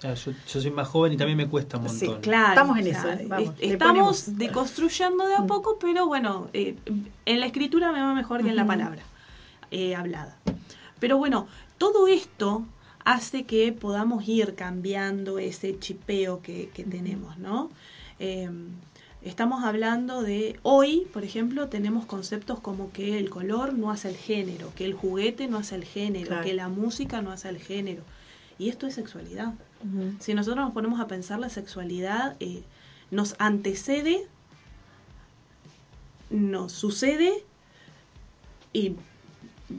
Sea, yo, yo soy más joven y también me cuesta un Sí, montón. Claro, Estamos en o sea, eso, vamos, est- le estamos ponemos. deconstruyendo de a Mm. poco, pero bueno, eh, en la escritura me va mejor que en la palabra eh, hablada. Pero bueno, todo esto hace que podamos ir cambiando ese chipeo que, que tenemos, ¿no? Eh, estamos hablando de, hoy, por ejemplo, tenemos conceptos como que el color no hace el género, que el juguete no hace el género, Claro. que la música no hace el género. Y esto es sexualidad. Si nosotros nos ponemos a pensar la sexualidad, eh, nos antecede, nos sucede y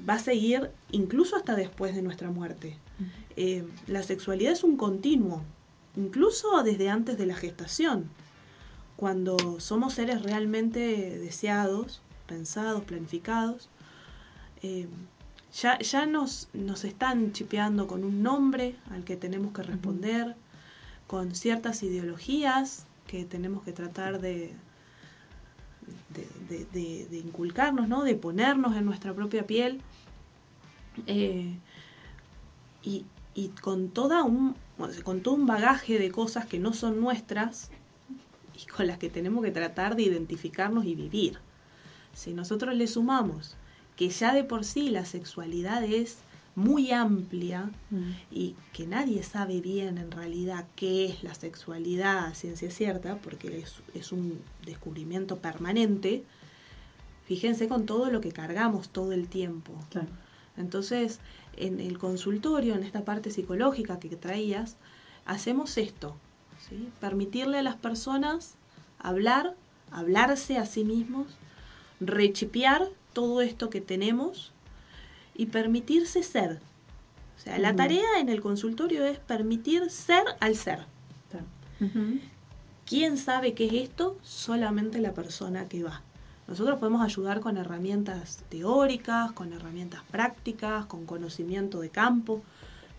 va a seguir incluso hasta después de nuestra muerte. Eh, la sexualidad es un continuo, incluso desde antes de la gestación. Cuando somos seres realmente deseados, pensados, planificados, eh, ya, ya nos, nos están chipeando con un nombre al que tenemos que responder, con ciertas ideologías que tenemos que tratar de, de, de- de- de inculcarnos, ¿no? de ponernos en nuestra propia piel. Eh, y, y con, toda un, con todo un bagaje de cosas que no son nuestras y [laughs] con las que tenemos que tratar de identificarnos y vivir. Si nosotros le sumamos que ya de por sí la sexualidad es muy amplia y que nadie sabe bien en realidad qué es la sexualidad a ciencia cierta, porque es, es un descubrimiento permanente, fíjense con todo lo que cargamos todo el tiempo. Claro. Entonces, en el consultorio, en esta parte psicológica que traías, hacemos esto, ¿sí? permitirle a las personas hablar, hablarse a sí mismos, rechipear todo esto que tenemos y permitirse ser. O sea, la tarea en el consultorio es permitir ser al ser. ¿Quién sabe qué es esto? Solamente la persona que va. Nosotros podemos ayudar con herramientas teóricas, con herramientas prácticas, con conocimiento de campo,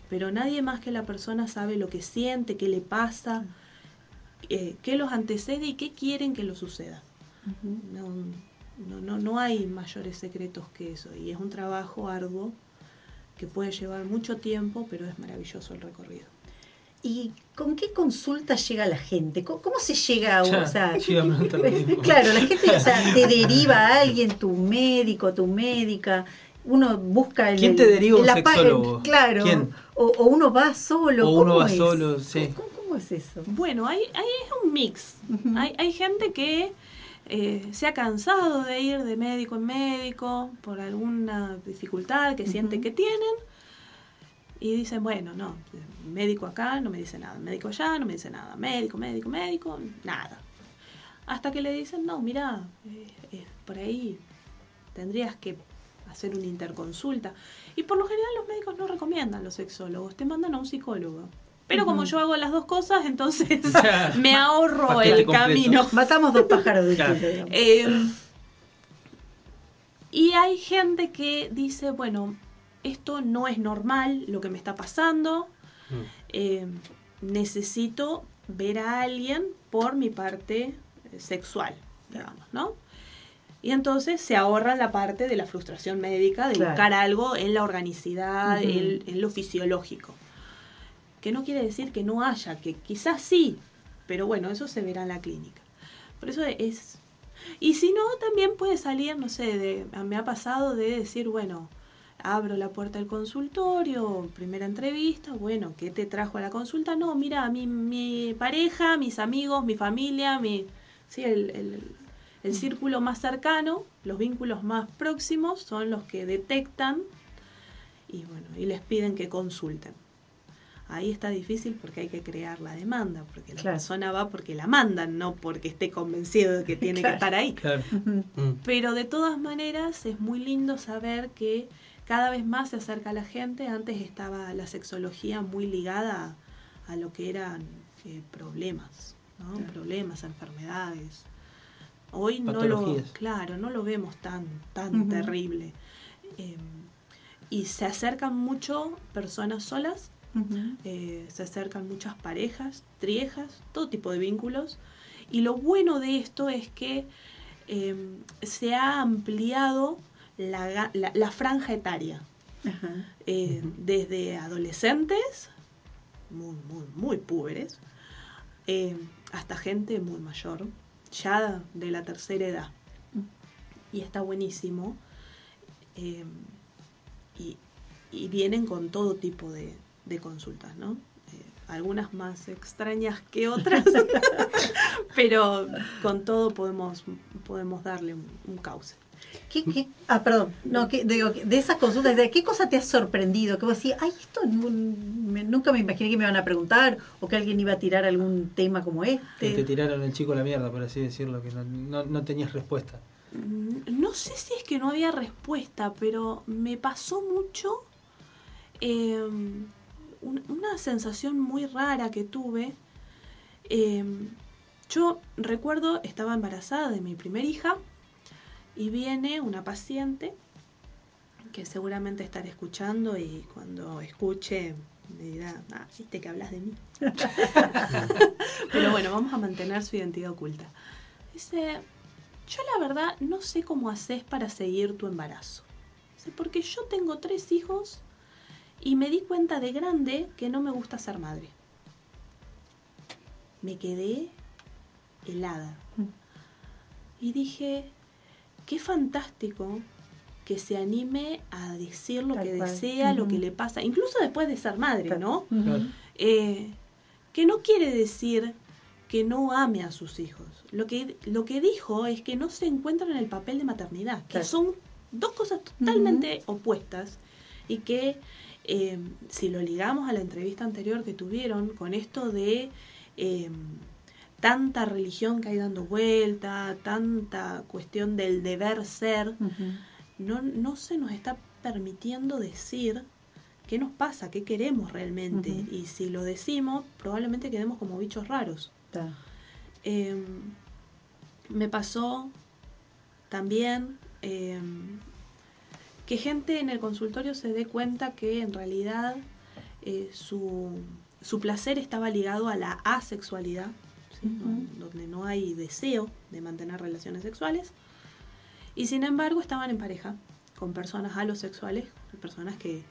pero nadie más que la persona sabe lo que siente, qué le pasa, eh, qué los antecede y qué quieren que lo suceda. No, no, no, no hay mayores secretos que eso y es un trabajo arduo que puede llevar mucho tiempo, pero es maravilloso el recorrido. ¿Y con qué consulta llega la gente? ¿Cómo, cómo se llega a Ya, o sea, [laughs] mismo. [laughs] Claro, la gente o sea, te [laughs] deriva a alguien, tu médico, tu médica. Uno busca el. ¿Quién te deriva un la sexólogo? Claro. ¿Quién? O, o uno va solo. O uno ¿cómo va es? solo, sí. ¿Cómo, cómo es eso? Bueno, hay, hay es un mix. Hay, hay gente que eh, se ha cansado de ir de médico en médico por alguna dificultad que siente Ujú. que tienen y dicen, bueno, no, médico acá no me dice nada, médico allá no me dice nada, médico, médico, médico, nada. Hasta que le dicen, no, mira, eh, eh, por ahí tendrías que hacer una interconsulta. Y por lo general los médicos no recomiendan los sexólogos, te mandan a un psicólogo. Pero como yo hago las dos cosas, entonces [laughs] me ahorro Paquete el completo. camino. Matamos dos pájaros de un Claro. Eh, y hay gente que dice, bueno, esto no es normal lo que me está pasando, Mm. eh, necesito ver a alguien por mi parte eh, sexual, digamos, ¿no? Y entonces se ahorran la parte de la frustración médica, de Claro. buscar algo en la organicidad, en, en lo fisiológico. Que no quiere decir que no haya, que quizás sí, pero bueno, eso se verá en la clínica. Por eso es... Y si no, también puede salir, no sé, de, me ha pasado de decir, bueno, abro la puerta del consultorio, primera entrevista, bueno, ¿qué te trajo a la consulta? No, mira, mi, mi pareja, mis amigos, mi familia, mi, sí, el, el- el círculo más cercano, los vínculos más próximos son los que detectan y bueno, y les piden que consulten. Ahí está difícil porque hay que crear la demanda, porque la Claro. persona va porque la mandan, no porque esté convencido de que tiene Claro. que estar ahí. Claro. Mm. Pero de todas maneras es muy lindo saber que cada vez más se acerca a la gente. Antes estaba la sexología muy ligada a, a lo que eran eh, problemas, ¿no? Claro. Problemas, enfermedades. Hoy no lo, claro, no lo vemos tan, tan terrible. Eh, y se acercan mucho personas solas eh, se acercan muchas parejas, triejas, todo tipo de vínculos. Y lo bueno de esto es que eh, se ha ampliado la, la- la franja etaria, Ajá. eh, desde adolescentes, muy, muy, muy púberes, eh, hasta gente muy mayor, ya de la tercera edad. Y está buenísimo. eh, y, vienen con todo tipo de, de consultas, ¿no? Eh, algunas más extrañas que otras, [laughs] pero con todo podemos, podemos darle un, un cauce. ¿Qué, qué? Ah, perdón. No, que, digo, que de esas consultas, ¿de qué cosa te ha sorprendido? Que vos decís, ay, esto me- nunca me imaginé que me iban a preguntar o que alguien iba a tirar algún tema como Que te este. tiraron el chico a la mierda, por así decirlo, que no, no, no tenías respuesta. Mm, No sé si es que no había respuesta, pero me pasó mucho eh, un- una sensación muy rara que tuve. Eh, yo recuerdo, estaba embarazada de mi primer hija y viene una paciente que seguramente estará escuchando y cuando escuche me dirá, ah, viste que hablas de mí. [laughs] Pero bueno, vamos a mantener su identidad oculta. Dice, yo la verdad no sé cómo haces para seguir tu embarazo. Dice, porque yo tengo tres hijos y me di cuenta de grande que no me gusta ser madre. Me quedé helada. Y dije, qué fantástico que se anime a decir lo Tal que cual. desea, lo que le pasa, incluso después de ser madre, ¿no? Eh, que no quiere decir que no ame a sus hijos. Lo que, lo que dijo es que no se encuentran en el papel de maternidad, que Claro. son dos cosas totalmente opuestas y que eh, si lo ligamos a la entrevista anterior que tuvieron, con esto de eh, tanta religión que hay dando vuelta, tanta cuestión del deber ser, no, no se nos está permitiendo decir qué nos pasa, qué queremos realmente. Y si lo decimos, probablemente quedemos como bichos raros. Eh, me pasó también eh, que gente en el consultorio se dé cuenta que en realidad eh, su, su placer estaba ligado a la asexualidad, donde no hay deseo de mantener relaciones sexuales, y sin embargo estaban en pareja con personas alosexuales, personas que,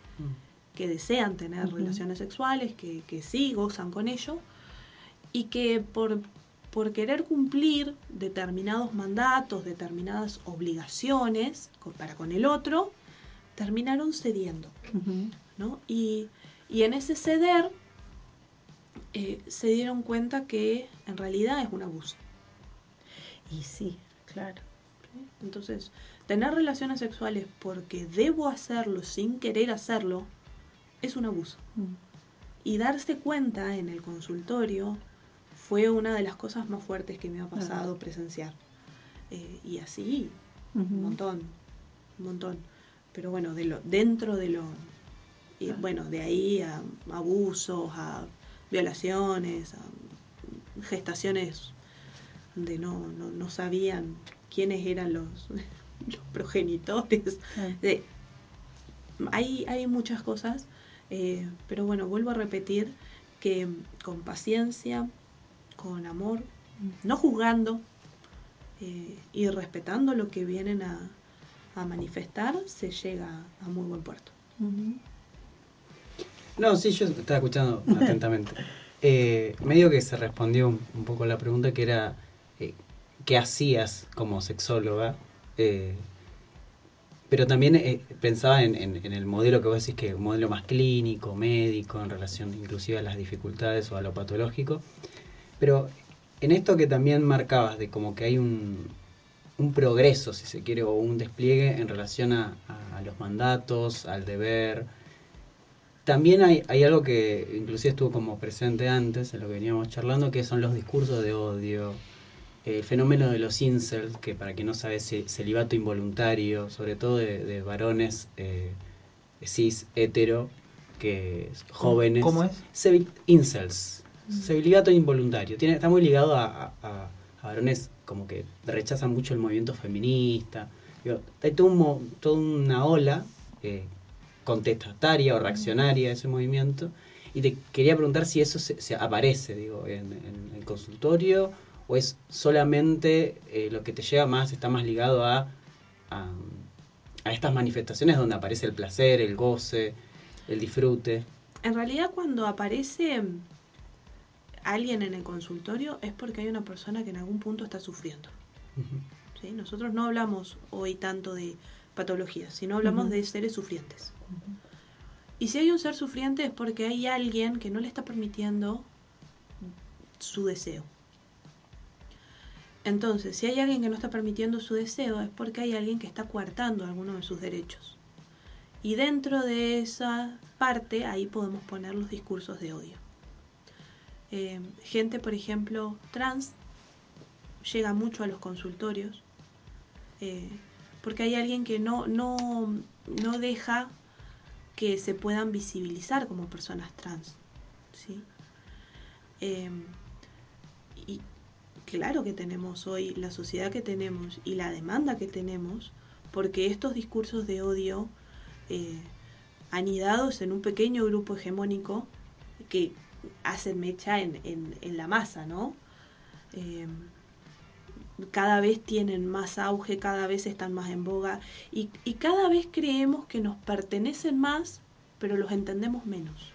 que desean tener relaciones sexuales, que, que sí gozan con ello, y que por, por querer cumplir determinados mandatos, determinadas obligaciones co- para con el otro, terminaron cediendo. ¿no? Y, y en ese ceder eh, se dieron cuenta que en realidad es un abuso. Y sí, claro. ¿sí? Entonces, tener relaciones sexuales porque debo hacerlo sin querer hacerlo es un abuso. Mm. Y darse cuenta en el consultorio fue una de las cosas más fuertes que me ha pasado presenciar. Eh, y así, un montón, un montón. Pero bueno, de lo, dentro de lo, y bueno, de ahí a abusos, a violaciones, gestaciones donde no, no, no sabían quiénes eran los, [laughs] los progenitores. Claro. De- hay, hay muchas cosas, eh, pero bueno, vuelvo a repetir que con paciencia, con amor, no juzgando eh, y respetando lo que vienen a, a manifestar, se llega a muy buen puerto. No, sí, yo estaba escuchando [laughs] atentamente. Eh, medio que se respondió un, un poco la pregunta que era eh, ¿qué hacías como sexóloga? Eh, pero también eh, pensaba en, en- en el modelo que vos decís que es un modelo más clínico, médico, en relación inclusive a las dificultades o a lo patológico. Pero en esto que también marcabas de como que hay un, un progreso, si se quiere, o un despliegue en relación a, a- a los mandatos, al deber. También hay, hay algo que inclusive estuvo como presente antes, en lo que veníamos charlando, que son los discursos de odio, el fenómeno de los incels, que para quien no sabe es ce- celibato involuntario, sobre todo de, de varones eh, cis, hetero, que es jóvenes. ¿Cómo es? Cevi- incels, celibato involuntario. Tiene, está muy ligado a, a- a- a varones como que rechazan mucho el movimiento feminista. Digo, hay todo un toda una ola eh, contestataria o reaccionaria a ese movimiento. Y te quería preguntar si eso se, se aparece digo, en, en el consultorio o es solamente eh, lo que te llega más, está más ligado a, a, a estas manifestaciones donde aparece el placer, el goce, el disfrute. En realidad cuando aparece alguien en el consultorio es porque hay una persona que en algún punto está sufriendo. ¿sí? Nosotros no hablamos hoy tanto de patologías, sino hablamos de seres sufrientes. Y si hay un ser sufriente es porque hay alguien que no le está permitiendo su deseo. Entonces, si hay alguien que no está permitiendo su deseo es porque hay alguien que está coartando alguno de sus derechos. Y dentro de esa parte, ahí podemos poner los discursos de odio. Eh, gente, por ejemplo, trans, llega mucho a los consultorios, eh, porque hay alguien que no, no, no deja que se puedan visibilizar como personas trans. ¿sí? Eh, y claro que tenemos hoy la sociedad que tenemos y la demanda que tenemos, porque estos discursos de odio eh, anidados en un pequeño grupo hegemónico que hacen mecha en, en, la masa, ¿no? Eh, cada vez tienen más auge, cada vez están más en boga y, cada vez creemos que nos pertenecen más, pero los entendemos menos.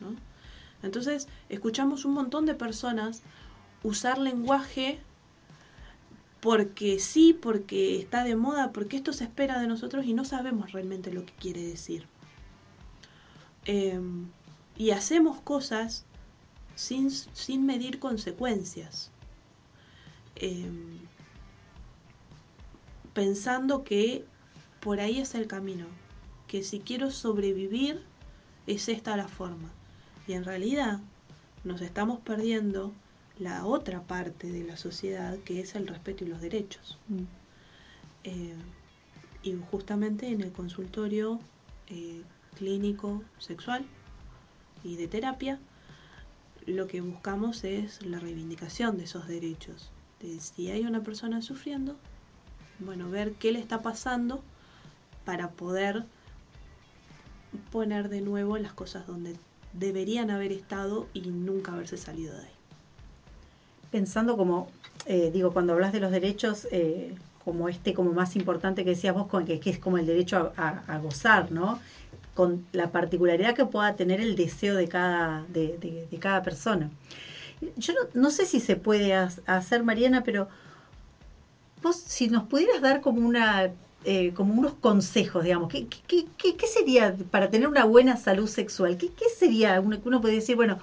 ¿no? Entonces, escuchamos un montón de personas usar lenguaje porque sí, porque está de moda, porque esto se espera de nosotros y no sabemos realmente lo que quiere decir. Eh, y hacemos cosas sin, sin medir consecuencias. Eh, pensando que por ahí es el camino. que si quiero sobrevivir es esta la forma. Y en realidad nos estamos perdiendo la otra parte de la sociedad que es el respeto y los derechos. Mm. Eh, y justamente en el consultorio eh, clínico sexual y de terapia, lo que buscamos es la reivindicación de esos derechos. De si hay una persona sufriendo, bueno, ver qué le está pasando para poder poner de nuevo las cosas donde deberían haber estado y nunca haberse salido de ahí. Pensando como, eh, digo, cuando hablas de los derechos, eh, como este, como más importante que decías vos, que, es como el derecho a, gozar, ¿no? Con la particularidad que pueda tener el deseo de cada, de- de cada persona. Yo no, sé si se puede hacer, Mariana, pero vos, si nos pudieras dar como una eh, como unos consejos, digamos, ¿qué, qué, sería para tener una buena salud sexual? ¿Qué, sería uno uno puede decir, bueno,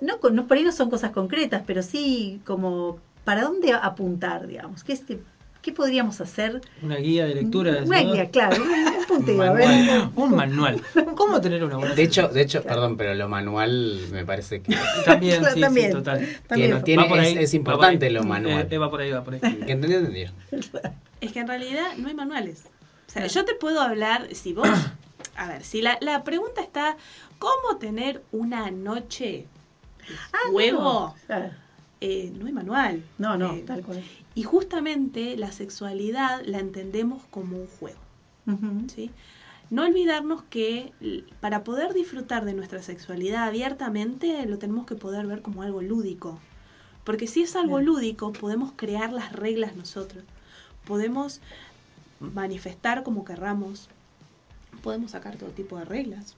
no, no por ahí no son cosas concretas, pero sí como para dónde apuntar, digamos, qué, este, qué podríamos hacer? Una guía de lectura. Una ¿no? guía, claro, un, un punteo. Manual. Un manual. ¿Cómo tener una buena De hecho, de hecho, perdón, pero lo manual me parece que, También, [laughs] sí, También. sí, total. que También. no tiene, Va por ahí, es, es va importante por ahí. lo manual. Eh, eh, va por ahí, va por ahí. [laughs] que entendió, entendió. Es que en realidad no hay manuales. O sea, yo te puedo hablar, si vos, a ver, si la, la pregunta está, ¿cómo tener una noche de Ah, no, claro. Eh, no hay manual. No, no, Eh, tal cual. Y justamente la sexualidad la entendemos como un juego. ¿sí? No olvidarnos que para poder disfrutar de nuestra sexualidad abiertamente lo tenemos que poder ver como algo lúdico. Porque si es algo Bien. lúdico, podemos crear las reglas nosotros. Podemos manifestar como querramos. Podemos sacar todo tipo de reglas.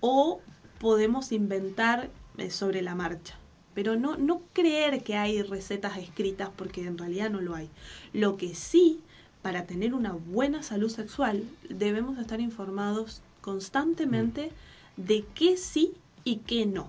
O podemos inventar eh, sobre la marcha. Pero no, no creer que hay recetas escritas porque en realidad no lo hay. Lo que sí, para tener una buena salud sexual, debemos estar informados constantemente de qué sí y qué no.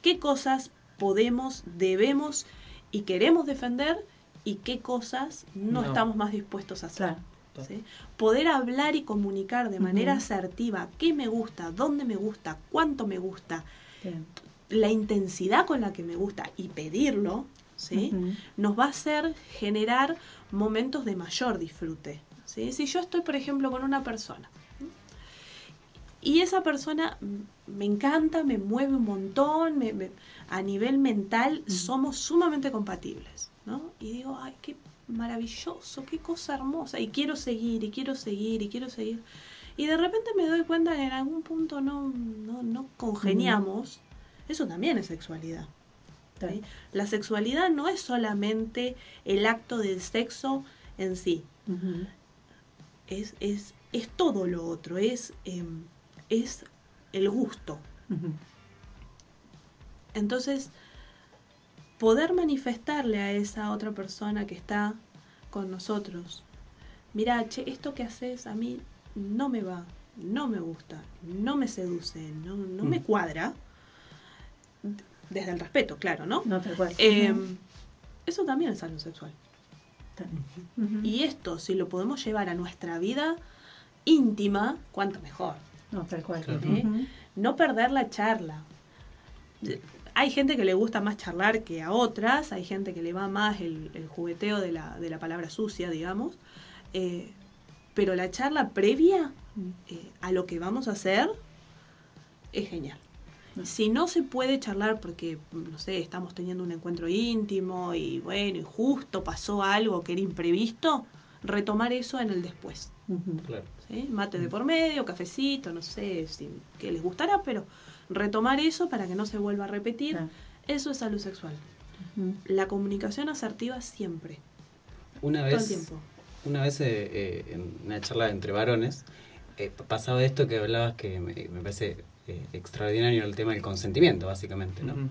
Qué cosas podemos, debemos y queremos defender y qué cosas no, No. estamos más dispuestos a hacer. Claro. ¿sí? Poder hablar y comunicar de manera Ujú. asertiva qué me gusta, dónde me gusta, cuánto me gusta, Bien. La intensidad con la que me gusta y pedirlo, ¿sí? Nos va a hacer generar momentos de mayor disfrute. ¿sí? Si yo estoy, por ejemplo, con una persona ¿sí? y esa persona me encanta, me mueve un montón, me- me- a nivel mental somos sumamente compatibles, ¿no? Y digo, ay, qué maravilloso, qué cosa hermosa, y quiero seguir, y quiero seguir, y quiero seguir. Y de repente me doy cuenta que en algún punto no, no, no congeniamos. Eso también es sexualidad. ¿sí? La sexualidad no es solamente el acto del sexo en sí, es, es, es todo lo otro, es, em, es el gusto. Entonces, poder manifestarle a esa otra persona que está con nosotros, mira, che, esto que haces a mí no me va, no me gusta, no me seduce, no, no me Mm. cuadra, desde el respeto, claro, ¿no? No, tal cual. Eh, Ujú. Eso también es salud sexual. Ujú. Y esto, si lo podemos llevar a nuestra vida íntima, cuanto mejor. No, tal cual. Claro. ¿eh? No perder la charla. Hay gente que le gusta más charlar que a otras, hay gente que le va más el, el jugueteo de la, de la palabra sucia, digamos. Eh, pero la charla previa eh, a lo que vamos a hacer es genial. Si no se puede charlar porque, no sé, estamos teniendo un encuentro íntimo y bueno, y justo pasó algo que era imprevisto, retomar eso en el después. Claro. ¿sí? Mate de por medio, cafecito, no sé si qué les gustará, pero retomar eso para que no se vuelva a repetir. Claro. Eso es salud sexual. La comunicación asertiva siempre, Una todo el vez, tiempo. una vez eh, eh, en una charla entre varones, eh, pasaba esto que hablabas que me, me parece eh, extraordinario el tema del consentimiento, básicamente, ¿no? Ujú.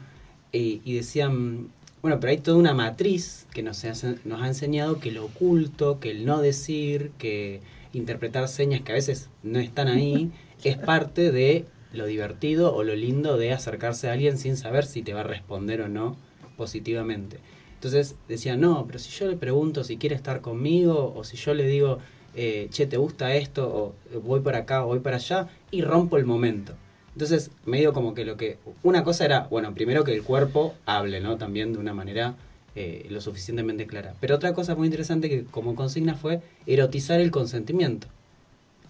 y, y decían, bueno, pero hay toda una matriz que nos, hace- nos ha enseñado que lo oculto, que el no decir, que interpretar señas que a veces no están ahí, [laughs] es parte de lo divertido o lo lindo de acercarse a alguien sin saber si te va a responder o no positivamente. Entonces decían, no, pero si yo le pregunto si quiere estar conmigo o si yo le digo, eh, che, ¿te gusta esto? O eh, voy para acá o voy para allá, y rompo el momento. Entonces, medio como que lo que. Una cosa era, bueno, primero que el cuerpo hable, ¿no? También de una manera eh, lo suficientemente clara. Pero otra cosa muy interesante que como consigna fue erotizar el consentimiento.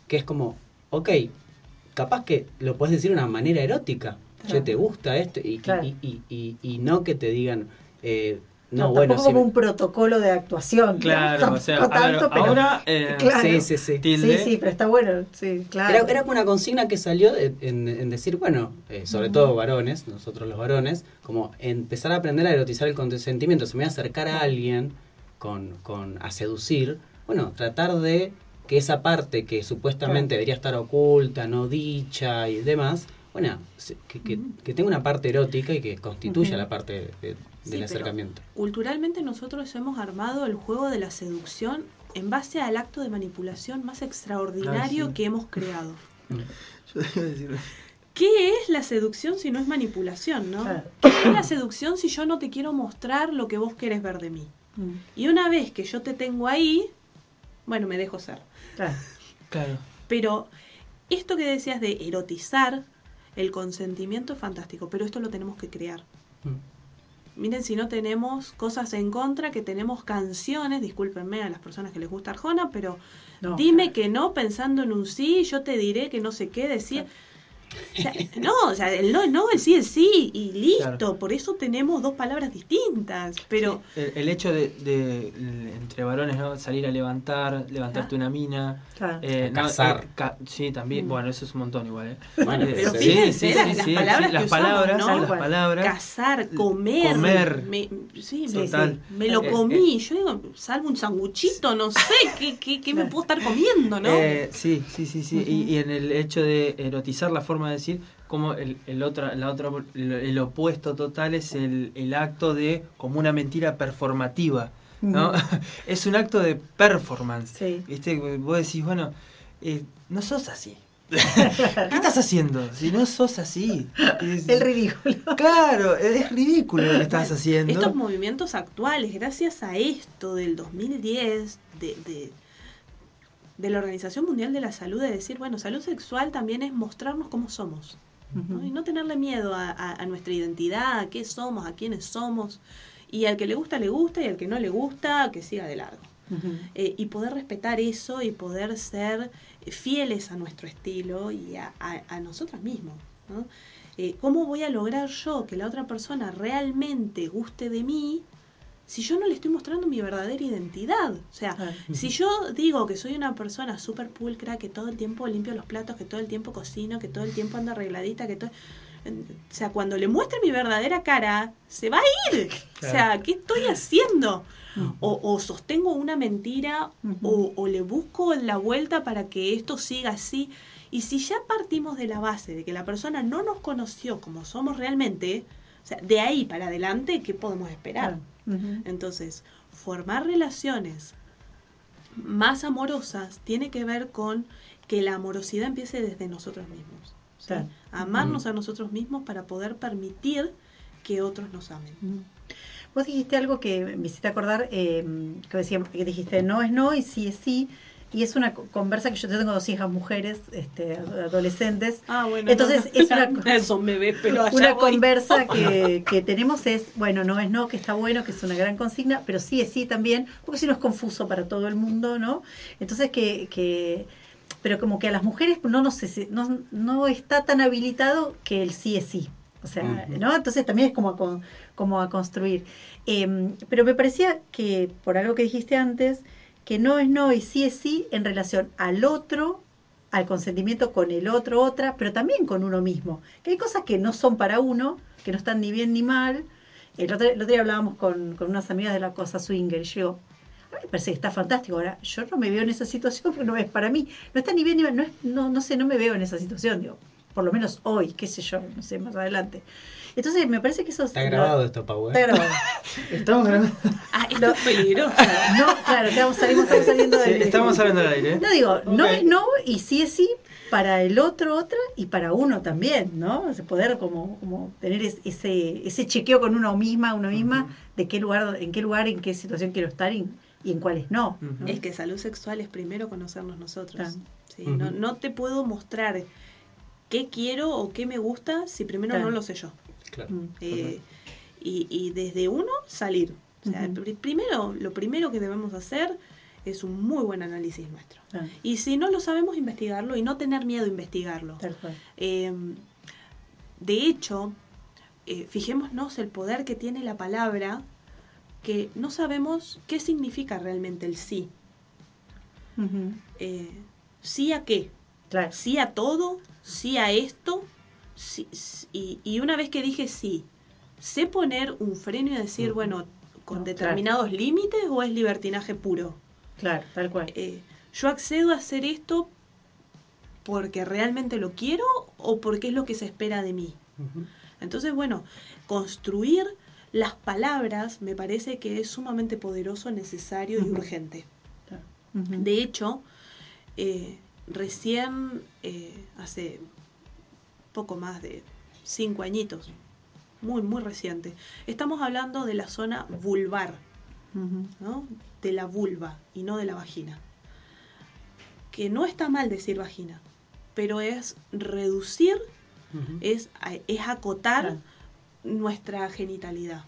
Que es como, ok, capaz que lo puedes decir de una manera erótica. Che, Claro. ¿te gusta esto? Y, Claro. y, y, y- y no que te digan, eh, no, No, bueno, tampoco sí, como un protocolo de actuación. ¿no? Claro, [laughs] o sea, Tampoco a ver, tanto, pero- ahora eh, Claro. sí, sí, sí. tilde. Sí, sí, pero está bueno, sí, claro. Era, era como una consigna que salió de- en, en decir, bueno, eh, sobre todo varones, nosotros los varones, como empezar a aprender a erotizar el consentimiento. Si me voy a acercar a alguien con, con a seducir, bueno, tratar de que esa parte que supuestamente Claro. debería estar oculta, no dicha y demás, bueno, se- que, que- que tenga una parte erótica y que constituya la parte de- Sí, del pero acercamiento. Culturalmente nosotros hemos armado el juego de la seducción en base al acto de manipulación más extraordinario Ah, sí. que hemos creado. [laughs] Yo decir- ¿Qué es la seducción si no es manipulación, no? Claro. ¿Qué es la seducción si yo no te quiero mostrar lo que vos querés ver de mí? Mm, Y una vez que yo te tengo ahí, bueno, me dejo ser. claro. Claro. Pero esto que decías de erotizar el consentimiento es fantástico, pero esto lo tenemos que crear. Mm. Miren si no tenemos cosas en contra, que tenemos canciones, discúlpenme a las personas que les gusta Arjona, pero No, dime claro. que no pensando en un sí, yo te diré que no sé qué decir. O sea, no, o sea, el no es no, el sí es sí, y listo. Claro. Por eso tenemos dos palabras distintas. Pero El, el hecho de, de, el- entre varones, ¿no? Salir a levantar, levantarte una mina. Claro. eh, A no, cazar. eh, ca- sí, también. Mm. Bueno, eso es un montón igual, ¿eh? Bueno, Eh, Pero se- fíjense las- las palabras las que usamos, palabras, ¿no? las palabras. cazar, comer, Comer. me- sí, Sí, me- Total. me lo Eh, comí. Yo digo, salvo un sanguchito, no sé, ¿qué, qué, qué me puedo estar comiendo, no? Eh, sí, sí, sí, sí. y en el hecho de erotizar la forma de decir, como el, el otra, la otra, el, el opuesto total es el, el acto de como una mentira performativa, ¿no? [laughs] Es un acto de performance. Sí. ¿Viste? Vos decís, bueno, eh, no sos así. [laughs] ¿Qué estás haciendo? Si no sos así. [laughs] Es- El ridículo. Claro, es ridículo lo que estás haciendo. Estos movimientos actuales, gracias a esto del 2010, de, de, de la Organización Mundial de la Salud, de decir, bueno, salud sexual también es mostrarnos cómo somos. ¿no? Y no tenerle miedo a, a- a nuestra identidad, a qué somos, a quiénes somos. Y al que le gusta, le gusta, y al que no le gusta, que siga de largo. Eh, y poder respetar eso y poder ser fieles a nuestro estilo y a, a- nosotros mismos. ¿no? Eh, ¿Cómo voy a lograr yo que la otra persona realmente guste de mí si yo no le estoy mostrando mi verdadera identidad? O sea, Claro. si yo digo que soy una persona súper pulcra, que todo el tiempo limpio los platos, que todo el tiempo cocino, que todo el tiempo ando arregladita, que todo... O sea, cuando le muestre mi verdadera cara, se va a ir. O sea, ¿qué estoy haciendo? O, o sostengo una mentira o, o le busco la vuelta para que esto siga así. Y si ya partimos de la base de que la persona no nos conoció como somos realmente, o sea, de ahí para adelante, ¿qué podemos esperar? Claro. Entonces, formar relaciones más amorosas tiene que ver con que la amorosidad empiece desde nosotros mismos. ¿sí? Claro. Amarnos a nosotros mismos para poder permitir que otros nos amen. Ujú. Vos dijiste algo que me hiciste acordar, eh, que, decía, que dijiste no es no y sí es sí. Y es una co- conversa que yo tengo dos hijas mujeres, este, adolescentes. Ah, bueno. Entonces, es una- [laughs] Eso me ve, pero allá una voy. conversa que, que tenemos es, bueno, no es no, que está bueno, que es una gran consigna, pero sí es sí también, porque si no es confuso para todo el mundo, ¿no? Entonces que, que pero como que a las mujeres no, no, sé, no, no está tan habilitado que el sí es sí. O sea. ¿no? Entonces también es como a, como a construir. Eh, pero me parecía que, por algo que dijiste antes, que no es no y sí es sí en relación al otro, al consentimiento con el otro, otra, pero también con uno mismo. Que hay cosas que no son para uno, que no están ni bien ni mal. El otro, día hablábamos con, con unas amigas de la cosa swinger y yo a mí me parece que está fantástico. Ahora, yo no me veo en esa [laughs] situación porque no es para mí. No está ni bien ni mal, no, es- no, no sé, no me veo en esa situación, digo. Por lo menos hoy, qué sé yo, no sé, más adelante. Entonces, me parece que eso Está grabado esto, Pau, ¿eh? Está grabado. [laughs] Estamos grabando. [laughs] Ah, esto es peligroso. [laughs] No, claro, estamos, salimos, estamos saliendo Sí, del- estamos hablando al aire. ¿eh? No digo, no es no y sí es sí para el otro otra y para uno también, ¿no? O sea, poder como, como tener es- ese, ese chequeo con uno misma, uno misma, de qué lugar, en qué lugar, en qué situación quiero estar y, y en cuáles no. Es que salud sexual es primero conocernos nosotros. Claro. ¿sí? No, no te puedo mostrar qué quiero o qué me gusta si primero Claro. no lo sé yo. Claro. Mm. Eh, y, y desde uno salir. O sea, primero, lo primero que debemos hacer es un muy buen análisis nuestro. Ah, Y si no lo sabemos, investigarlo y no tener miedo a investigarlo. Eh, de hecho, eh, fijémonos el poder que tiene la palabra, que no sabemos qué significa realmente el sí. Eh, ¿Sí a qué? Claro. ¿Sí a todo? ¿Sí a esto? Sí- sí- y, una vez que dije sí, ¿sé poner un freno y decir, bueno, con No, determinados límites o es libertinaje puro? Claro, tal cual. Eh, ¿Yo accedo a hacer esto porque realmente lo quiero o porque es lo que se espera de mí? Entonces, bueno, construir las palabras me parece que es sumamente poderoso, necesario y urgente. De hecho, eh, recién eh, hace poco más de cinco añitos, muy, muy reciente, estamos hablando de la zona vulvar. ¿no? de la vulva y no de la vagina. Que no está mal decir vagina, pero es reducir, es, es acotar Claro. nuestra genitalidad.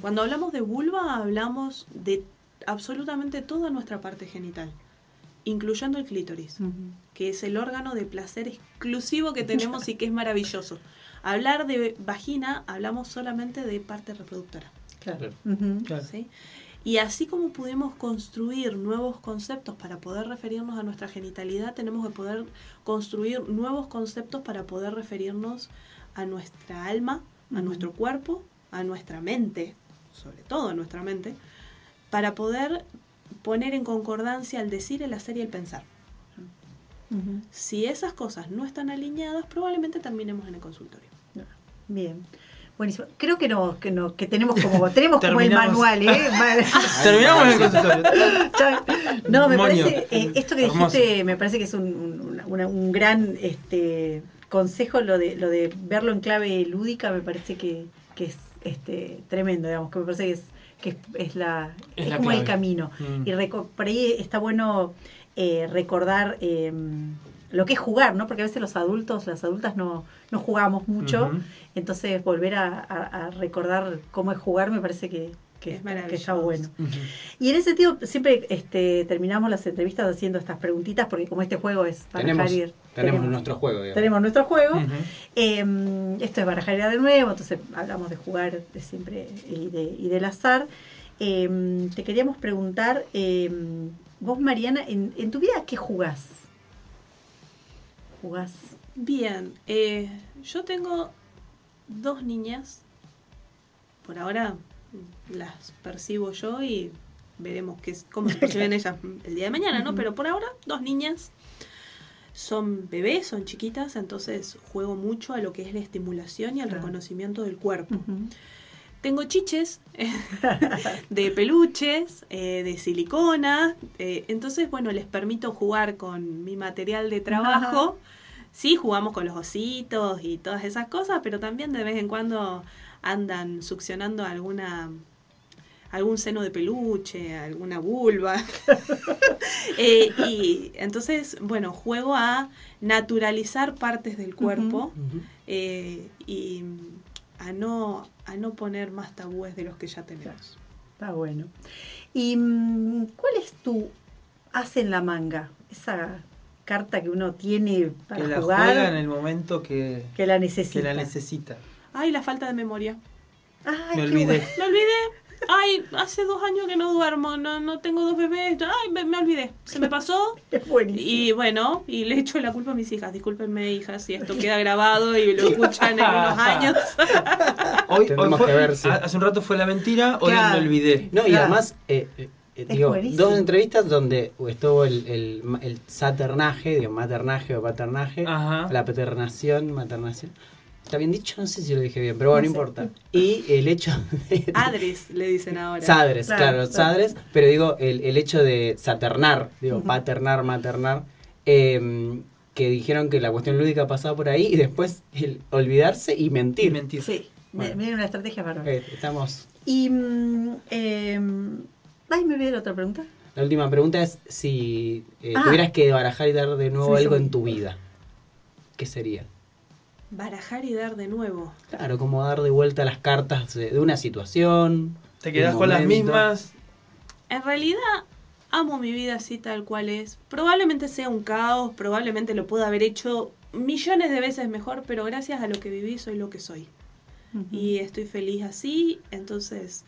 Cuando hablamos de vulva hablamos de absolutamente toda nuestra parte genital, incluyendo el clítoris, que es el órgano de placer exclusivo que tenemos y que es maravilloso. Hablar de vagina, hablamos solamente de parte reproductora. Claro. ¿sí? Y así como pudimos construir nuevos conceptos para poder referirnos a nuestra genitalidad, tenemos que poder construir nuevos conceptos para poder referirnos a nuestra alma, a nuestro cuerpo, a nuestra mente, sobre todo a nuestra mente, para poder poner en concordancia el decir, el hacer y el pensar. Si esas cosas no están alineadas, probablemente terminemos en el consultorio. Bien. Buenísimo. Creo que no, que no, que tenemos como, [laughs] tenemos como el manual, ¿eh? [laughs] [laughs] Terminamos el consultorio. No, me Moño. parece, eh, esto que Hermoso. dijiste me parece que es un, un- una- una- un gran este, consejo, lo de, lo de verlo en clave lúdica, me parece que, que es este, tremendo, digamos, que me parece que es, que es, es la, Es es la como el camino. Mm. Y reco- por ahí está bueno eh, recordar eh, lo que es jugar, ¿no? Porque a veces los adultos, las adultas no, no jugamos mucho, entonces volver a, a- a recordar cómo es jugar me parece que, que, Es está- que está bueno. Y en ese sentido, siempre este, terminamos las entrevistas haciendo estas preguntitas, porque como este juego es para Tenemos, Javier, tenemos nuestro juego, digamos. tenemos nuestro juego. Eh, esto es barajar de nuevo, entonces hablamos de jugar de siempre y, de, y del azar. Eh, te queríamos preguntar, eh, vos Mariana, en, en tu vida qué jugás? ¿Jugás? Bien, eh, yo tengo dos niñas. Por ahora las percibo yo y veremos qué, es- cómo se perciben [laughs] ellas el día de mañana, ¿no? Pero por ahora, dos niñas. Son bebés, son chiquitas, entonces juego mucho a lo que es la estimulación y al reconocimiento del cuerpo. Tengo chiches [laughs] de peluches, eh, de silicona, eh, entonces, bueno, les permito jugar con mi material de trabajo. Sí, jugamos con los ositos y todas esas cosas, pero también de vez en cuando andan succionando alguna algún seno de peluche, alguna vulva. [laughs] Eh, y entonces, bueno, juego a naturalizar partes del cuerpo eh, y a no, a no poner más tabúes de los que ya tenemos. Está bueno. ¿Y mm, cuál es tu as en la manga? Esa carta que uno tiene para Que la jugar, juega en el momento que, que la que necesita. la necesita. Ay, la falta de memoria. Ay, Me qué olvidé. bueno. Me olvidé. Ay, hace dos años que no duermo, no, no tengo dos bebés. Ay, me, me olvidé. Se me pasó. [laughs] Es buenísimo. Y bueno, y le echo la culpa a mis hijas. Discúlpenme, hijas, si esto queda grabado y lo escuchan en unos años. [laughs] Hoy, hoy fue- que ver si- ha- Hace un rato fue la mentira, hoy Claro. me olvidé. No, y Claro. además, eh, eh, eh, digo, dos entrevistas donde estuvo el, el, el saternaje, digo, maternaje o paternaje, Ajá. la paternación, maternación. ¿Está bien dicho? No sé si lo dije bien, pero bueno, No no, sé. importa. Y el hecho de... [laughs] Adres, le dicen ahora. Sadres, Claro, sadres, pero digo, el, el hecho de saternar, digo, paternar, maternar, eh, que dijeron que la cuestión lúdica pasaba por ahí y después el olvidarse y mentir. Y mentir. Sí, Bueno. miren una estrategia bárbara. Eh, estamos... Y. eh, ay, me olvidé la otra pregunta. La última pregunta es si eh, Ah. tuvieras que barajar y dar de nuevo Sí, algo sí. en tu vida. ¿Qué sería? Barajar y dar de nuevo. Claro, como dar de vuelta las cartas de, de una situación. Te quedas con las mismas. En realidad, amo mi vida así tal cual es. Probablemente sea un caos, probablemente lo pueda haber hecho millones de veces mejor, pero gracias a lo que viví soy lo que soy. Y estoy feliz así, entonces,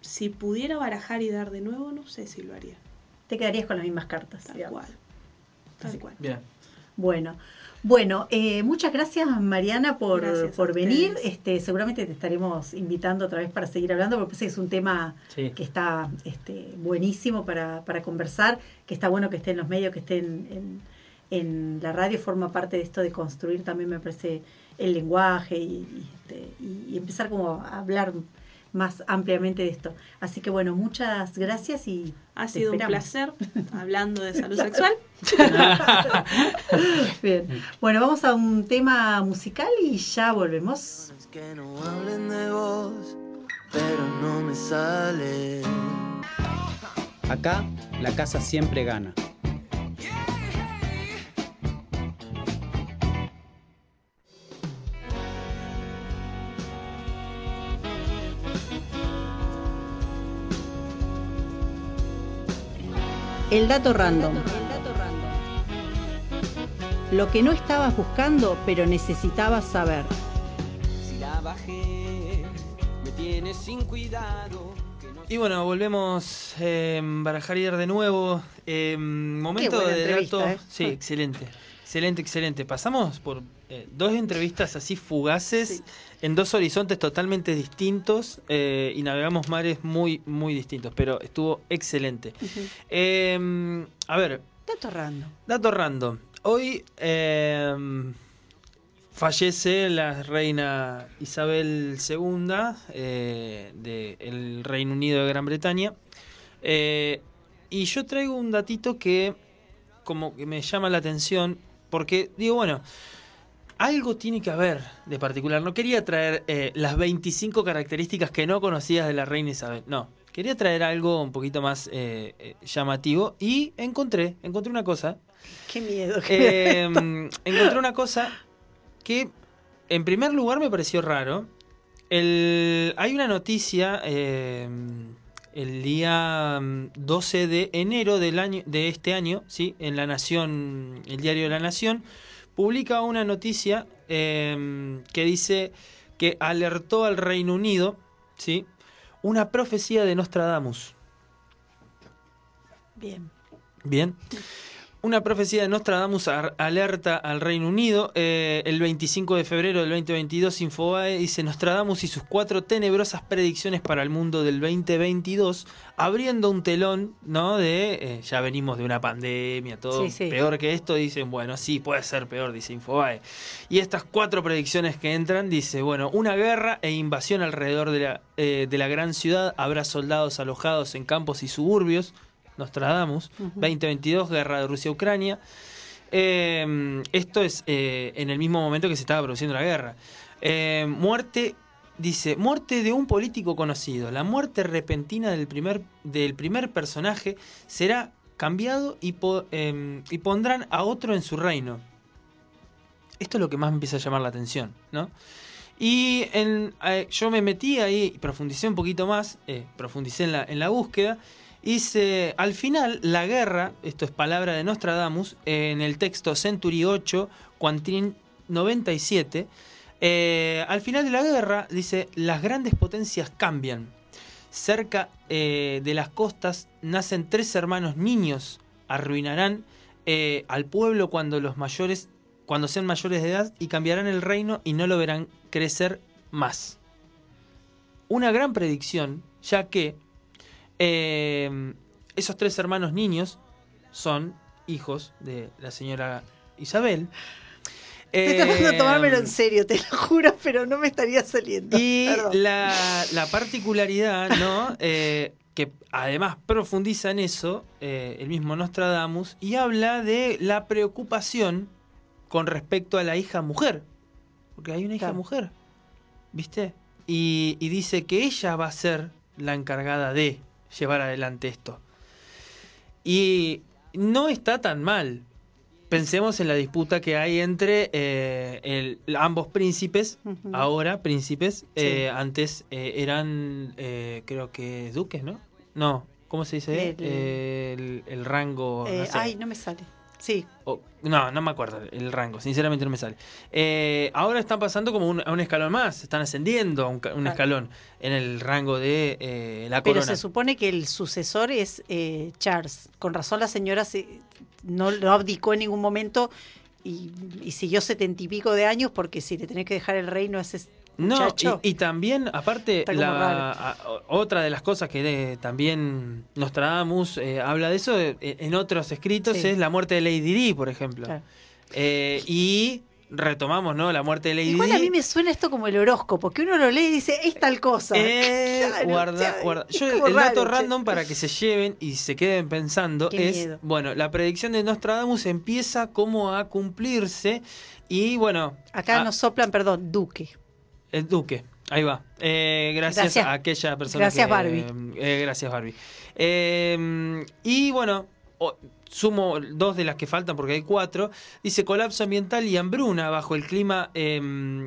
si pudiera barajar y dar de nuevo, no sé si lo haría. Te quedarías con las mismas cartas. Tal digamos. cual. Tal cual. Bien. Bueno, bueno, eh, muchas gracias Mariana por, Gracias por venir. Este, seguramente te estaremos invitando otra vez para seguir hablando, porque que es un tema Sí. que está este, buenísimo para, para conversar, que está bueno que esté en los medios, que esté en, en- en la radio, forma parte de esto de construir también me parece el lenguaje y, y, este, y empezar como a hablar más ampliamente de esto. Así que bueno, muchas gracias y Ha te sido un placer [laughs] hablando de salud sexual. [laughs] Bien. Bueno, vamos a un tema musical y ya volvemos. Es que no hablen de vos, pero no me sale. Acá la casa siempre gana. El dato random. Lo que no estabas buscando, pero necesitabas saber. Si la bajé, me tiene sin cuidado. que no Y bueno, volvemos eh, barajar y dar de nuevo. Eh, momento buena de dato. ¿eh? Sí, excelente. Excelente, excelente. Pasamos por eh, dos entrevistas así fugaces Sí. en dos horizontes totalmente distintos eh, y navegamos mares muy, muy distintos, pero estuvo excelente. Eh, a ver, Dato random. Dato random. Hoy eh, fallece la reina Isabel II eh, del Reino Unido de Gran Bretaña. Y yo traigo un datito que como que me llama la atención porque digo, bueno, algo tiene que haber de particular. No quería traer eh, las 25 características que no conocías de la reina Isabel. No, quería traer algo un poquito más eh, eh, llamativo y encontré, encontré una cosa Qué miedo. eh, encontré una cosa que en primer lugar me pareció raro. El- hay una noticia eh, el día mm, 12 de enero del año de este año, sí, en la Nación, el diario de la Nación publica una noticia eh, que dice que alertó al Reino Unido, sí, una profecía de Nostradamus. Bien. Bien. Una profecía de Nostradamus alerta al Reino Unido. Eh, el 25 de febrero del 2022, Infobae dice Nostradamus y sus cuatro tenebrosas predicciones para el mundo del 2022, abriendo un telón, ¿no? De eh, ya venimos de una pandemia, todo Sí, sí. peor que esto. Dicen, bueno, sí, puede ser peor, dice Infobae. Y estas cuatro predicciones que entran, dice, bueno, una guerra e invasión alrededor de la, eh, de la gran ciudad. Habrá soldados alojados en campos y suburbios. Nostradamus, 2022, guerra de Rusia-Ucrania. Eh, esto es eh, en el mismo momento que se estaba produciendo la guerra. Eh, muerte, dice, muerte de un político conocido. La muerte repentina del primer, del primer personaje será cambiado y, po- eh, y pondrán a otro en su reino. Esto es lo que más me empieza a llamar la atención, ¿no? Y en, eh, yo me metí ahí, profundicé un poquito más, eh, profundicé en la, en la búsqueda. Hice, al final, la guerra, esto es palabra de Nostradamus, en el texto Century 8, Quantrin 97, eh, al final de la guerra dice, las grandes potencias cambian. Cerca eh, de las costas nacen tres hermanos niños, arruinarán eh, al pueblo cuando los mayores, cuando sean mayores de edad y cambiarán el reino y no lo verán crecer más. Una gran predicción, ya que eh, esos tres hermanos niños son hijos de la señora Isabel. Estoy tratando de Eh, tomármelo en serio, te lo juro, pero no me estaría saliendo. y la, la particularidad, ¿no? [laughs] Eh, que además profundiza en eso, eh, el mismo Nostradamus, y habla de la preocupación con respecto a la hija mujer. Porque hay una hija Claro. mujer, ¿viste? Y, y dice que ella va a ser la encargada de llevar adelante esto. Y no está tan mal. Pensemos en la disputa que hay entre eh, el- ambos príncipes, ahora príncipes, Sí. eh, antes eh, eran, eh, creo que duques, ¿no? No, ¿cómo se dice? El- El, el rango... Eh, no sé. Ay, no me sale. Sí, O- no, no me acuerdo el rango, sinceramente no me sale. Eh, ahora están pasando como un- a un escalón más, están ascendiendo a un, un escalón en el rango de eh, la pero corona. se supone que el sucesor es eh, Charles. Con razón la señora se, no, no abdicó en ningún momento y, y siguió setenta y pico de años porque si le tenés que dejar el reino ese No, y, y también, aparte, la, a- otra de las cosas que también Nostradamus eh, habla de eso eh, en otros escritos Sí. es la muerte de Lady Di, por ejemplo. Claro. Eh, y retomamos, ¿no? La muerte de Lady Igual Di. a mí me suena esto como el horóscopo, que uno lo lee y dice, es tal cosa. Eh, [laughs] Claro, guarda, guarda. Yo el, dato che. random para que se lleven y se queden pensando Qué es, miedo. bueno, la predicción de Nostradamus empieza como a cumplirse y bueno, Acá a- nos soplan, perdón, Duque. El Duque, ahí va. Eh, gracias, Gracias. a aquella persona Gracias, que- Barbie. eh, gracias, Barbie. Eh, y bueno, sumo dos de las que faltan porque hay cuatro. Dice colapso ambiental y hambruna bajo el clima eh,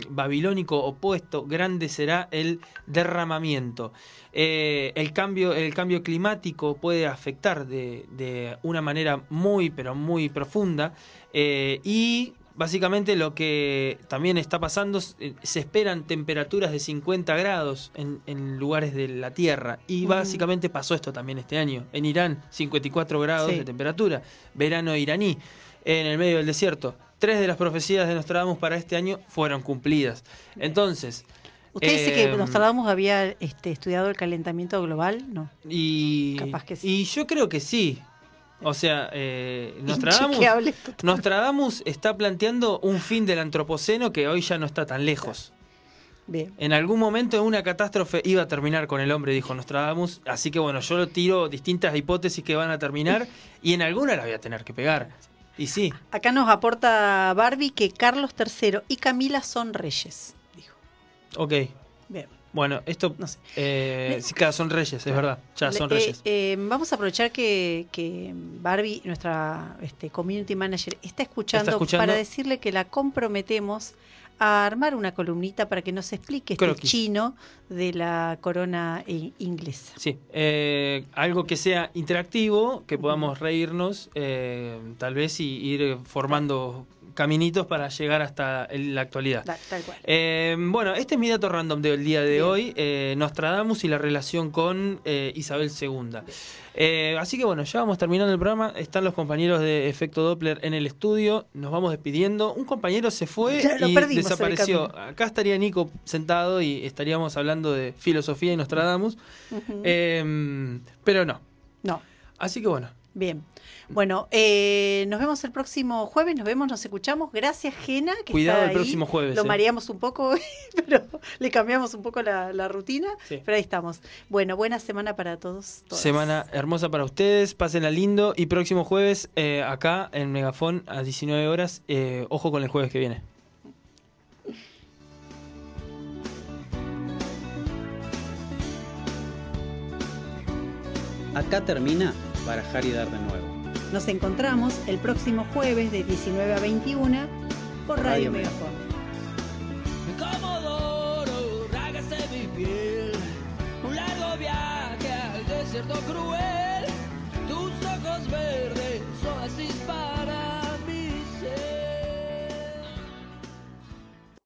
babilónico opuesto. Grande será el derramamiento. Eh, el, cambio, el cambio climático puede afectar de, de una manera muy, pero muy profunda. Eh, y básicamente lo que también está pasando, eh, se esperan temperaturas de 50 grados en, en lugares de la Tierra. Y básicamente pasó esto también este año. En Irán, 54 grados Sí. de temperatura. Verano iraní, en el medio del desierto. Tres de las profecías de Nostradamus para este año fueron cumplidas. Entonces... ¿Usted dice que eh, Nostradamus había este, estudiado el calentamiento global? No. Y, Capaz que sí. y yo creo que sí. O sea, eh, [laughs] Nostradamus, está planteando un fin del antropoceno que hoy ya no está tan lejos. Bien. En algún momento una catástrofe iba a terminar con el hombre, dijo Nostradamus. Así que bueno, yo tiro distintas hipótesis que van a terminar y en alguna la voy a tener que pegar. Y sí, Acá nos aporta Barbie que Carlos III y Camila son reyes, dijo. ok. Bien. Bueno, esto... No sé. eh, sí, claro, son reyes, es verdad. Ya son eh, reyes. eh, vamos a aprovechar que, que Barbie, nuestra este, community manager, está escuchando, ¿Está escuchando? para decirle que la comprometemos a armar una columnita para que nos explique este Croquis. chino de la corona inglesa. Sí, eh, algo que sea interactivo, que podamos reírnos, eh, tal vez, y ir formando caminitos para llegar hasta la actualidad. Da- tal cual. Eh, bueno, este es mi dato random del día de Bien. hoy, eh, Nostradamus y la relación con eh, Isabel II. Eh, así que bueno, ya vamos terminando el programa, están los compañeros de Efecto Doppler en el estudio, nos vamos despidiendo. Un compañero se fue Ya y desapareció. Acá estaría Nico sentado y estaríamos hablando de filosofía y Nostradamus, eh, pero no. no, Así que bueno, bien. Bueno, eh, nos vemos el próximo jueves, nos vemos, nos escuchamos. Gracias, Gena. Que Cuidado está el ahí. próximo jueves, Lo eh. mareamos un poco, [laughs] pero le cambiamos un poco la, la rutina. Sí. Pero ahí estamos. Bueno, buena semana para todos. todas. Semana hermosa para ustedes, pásenla lindo y próximo jueves eh, acá en Megafón a 19 horas. eh, ojo con el jueves que viene. Acá termina barajar y dar de nuevo. Nos encontramos el próximo jueves de 19 a 21 por Radio, Radio Megafon. mi piel, un largo viaje al desierto cruel, tus ojos verdes.